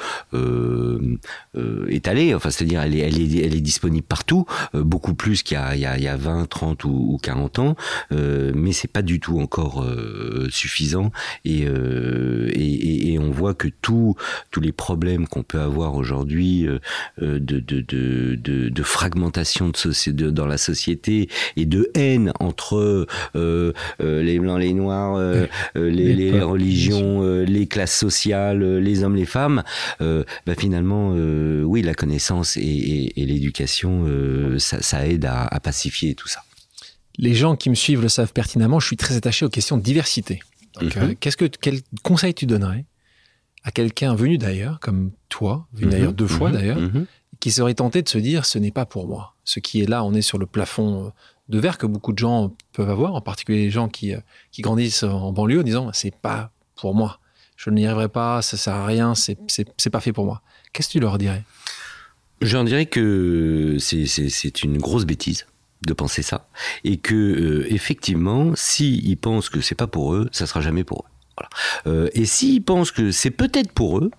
A: étalée. Enfin, c'est-à-dire, elle est, disponible partout, beaucoup plus qu'il y a 20, 30 ou, ou 40 ans. mais c'est pas du tout encore suffisant et et, et, on voit que tous tous les problèmes qu'on peut avoir aujourd'hui euh, euh, de, de, de, de, fragmentation de, dans la société et de haine entre euh, les blancs, les noirs, les, les, religions, les classes sociales, les hommes, les femmes, bah finalement, oui, la connaissance et, et, l'éducation, ça, ça, aide à, à pacifier tout ça.
B: Les gens qui me suivent le savent pertinemment, je suis très attaché aux questions de diversité. Mhm. qu'est-ce que quel conseil tu donnerais à quelqu'un venu d'ailleurs, comme toi, venu d'ailleurs mhm. deux fois mhm. d'ailleurs, qui serait tenté de se dire ce n'est pas pour moi. Ce qui est là, on est sur le plafond euh, de verre que beaucoup de gens peuvent avoir, en particulier les gens qui, euh, qui grandissent en banlieue en disant c'est pas pour moi. Je n'y arriverai pas, ça sert à rien, c'est pas fait pour moi. Qu'est-ce que tu leur dirais?
A: Je leur dirais que c'est une grosse bêtise de penser ça et que euh, effectivement s'ils pensent que c'est pas pour eux ça sera jamais pour eux voilà. Euh, et s'ils pensent que c'est peut-être pour eux,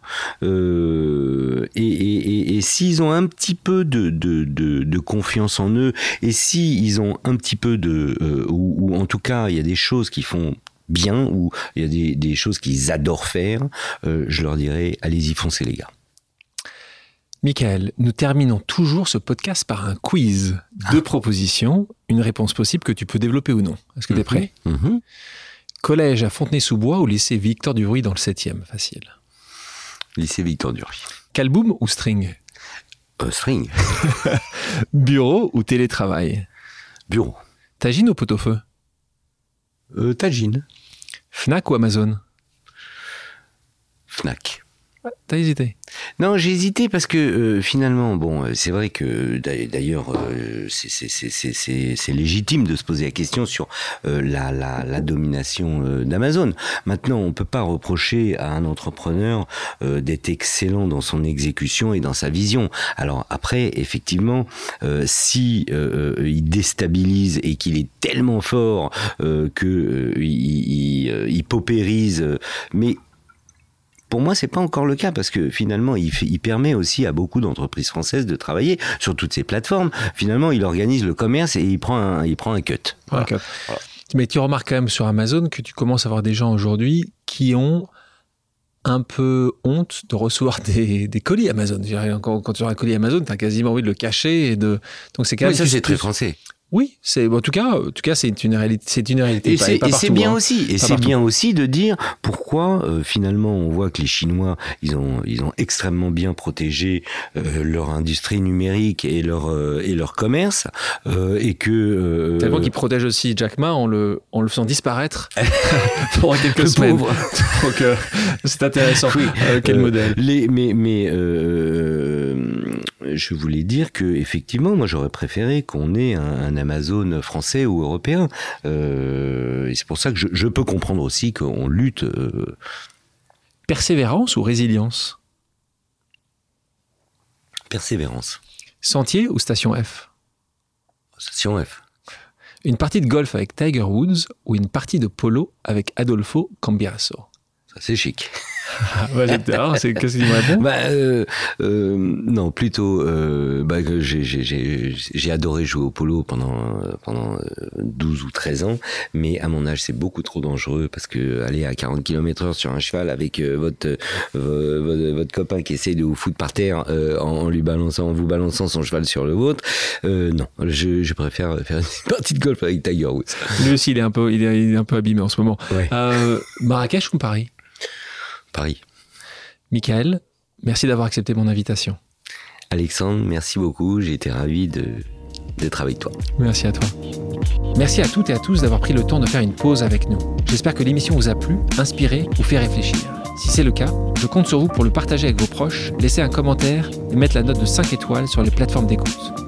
A: euh, et, et, et, s'ils ont un petit peu de, de, de, de confiance en eux, et s'ils ont un petit peu de, euh, ou, ou, en tout cas il y a des choses qui font bien, ou il y a des, des choses qu'ils adorent faire, euh, je leur dirais allez-y foncez les gars.
B: Michael, nous terminons toujours ce podcast par un quiz. Deux ah. propositions, une réponse possible que tu peux développer ou non. Est-ce que tu es prêt.
A: Mhm.
B: Collège à Fontenay-sous-Bois ou lycée Victor Duruy dans le 7e Facile.
A: Lycée Victor Duruy.
B: Calboum ou string?
A: Euh, String.
B: Bureau ou télétravail?
A: Bureau.
B: Tagine ou pot-au-feu?
A: Euh, Tagine.
B: Fnac ou Amazon?
A: Fnac.
B: T'as hésité?
A: Non, j'ai hésité parce que euh, finalement, bon, euh, c'est vrai que d'ailleurs, euh, c'est légitime de se poser la question sur la, domination d'Amazon. Maintenant, on peut pas reprocher à un entrepreneur d'être excellent dans son exécution et dans sa vision. Alors après, effectivement, si il déstabilise et qu'il est tellement fort que il, il, paupérise, mais pour moi, c'est pas encore le cas parce que finalement, il, il permet aussi à beaucoup d'entreprises françaises de travailler sur toutes ces plateformes. Finalement, il organise le commerce et il prend un, il prend un cut.
B: Mais tu remarques quand même sur Amazon que tu commences à avoir des gens aujourd'hui qui ont un peu honte de recevoir des, des colis Amazon. Quand, quand tu as un colis Amazon, tu as quasiment envie de le cacher. Et de...
A: Donc c'est quand même. ça, c'est très français.
B: Oui, c'est en tout cas, en tout cas, c'est une réalité. C'est une réalité.
A: Et c'est bien hein. aussi. Et c'est bien aussi de dire pourquoi euh, finalement on voit que les Chinois, ils ont, ils ont extrêmement bien protégé euh, leur industrie numérique et leur euh, et leur commerce et que
B: tellement qu'ils protègent aussi Jack Ma en le en le faisant disparaître pendant quelques semaines. Donc c'est intéressant. Oui. quel modèle
A: les, Mais mais je voulais dire que effectivement, moi j'aurais préféré qu'on ait un Amazon français ou européen. Euh, et c'est pour ça que je, peux comprendre aussi qu'on lutte. Euh,
B: Persévérance ou résilience?
A: Persévérance.
B: Sentier ou station F?
A: Station F.
B: Une partie de golf avec Tiger Woods ou une partie de polo avec Adolfo Cambiasso?
A: Ça c'est chic.
B: qu'est-ce qu'il
A: bah, euh, euh, Non, plutôt, euh, bah, j'ai adoré jouer au polo pendant pendant 12 ou 13 ans, mais à mon âge c'est beaucoup trop dangereux parce que aller à 40 km/h sur un cheval avec votre, votre, votre copain qui essaie de vous foutre par terre en, lui balançant, en vous balançant son cheval sur le vôtre, non, je, je, préfère faire une partie de golf avec Tiger Woods.
B: Lui aussi il est un peu il est, il est un peu abîmé en ce moment. Marrakech ou Paris?
A: Paris.
B: Michael, merci d'avoir accepté mon invitation.
A: Alexandre, merci beaucoup. J'ai été ravi d'être avec toi.
B: Merci à toi. Merci à toutes et à tous d'avoir pris le temps de faire une pause avec nous. J'espère que l'émission vous a plu, inspiré ou fait réfléchir. Si c'est le cas, je compte sur vous pour le partager avec vos proches, laisser un commentaire et mettre la note de 5 étoiles sur les plateformes d'écoute.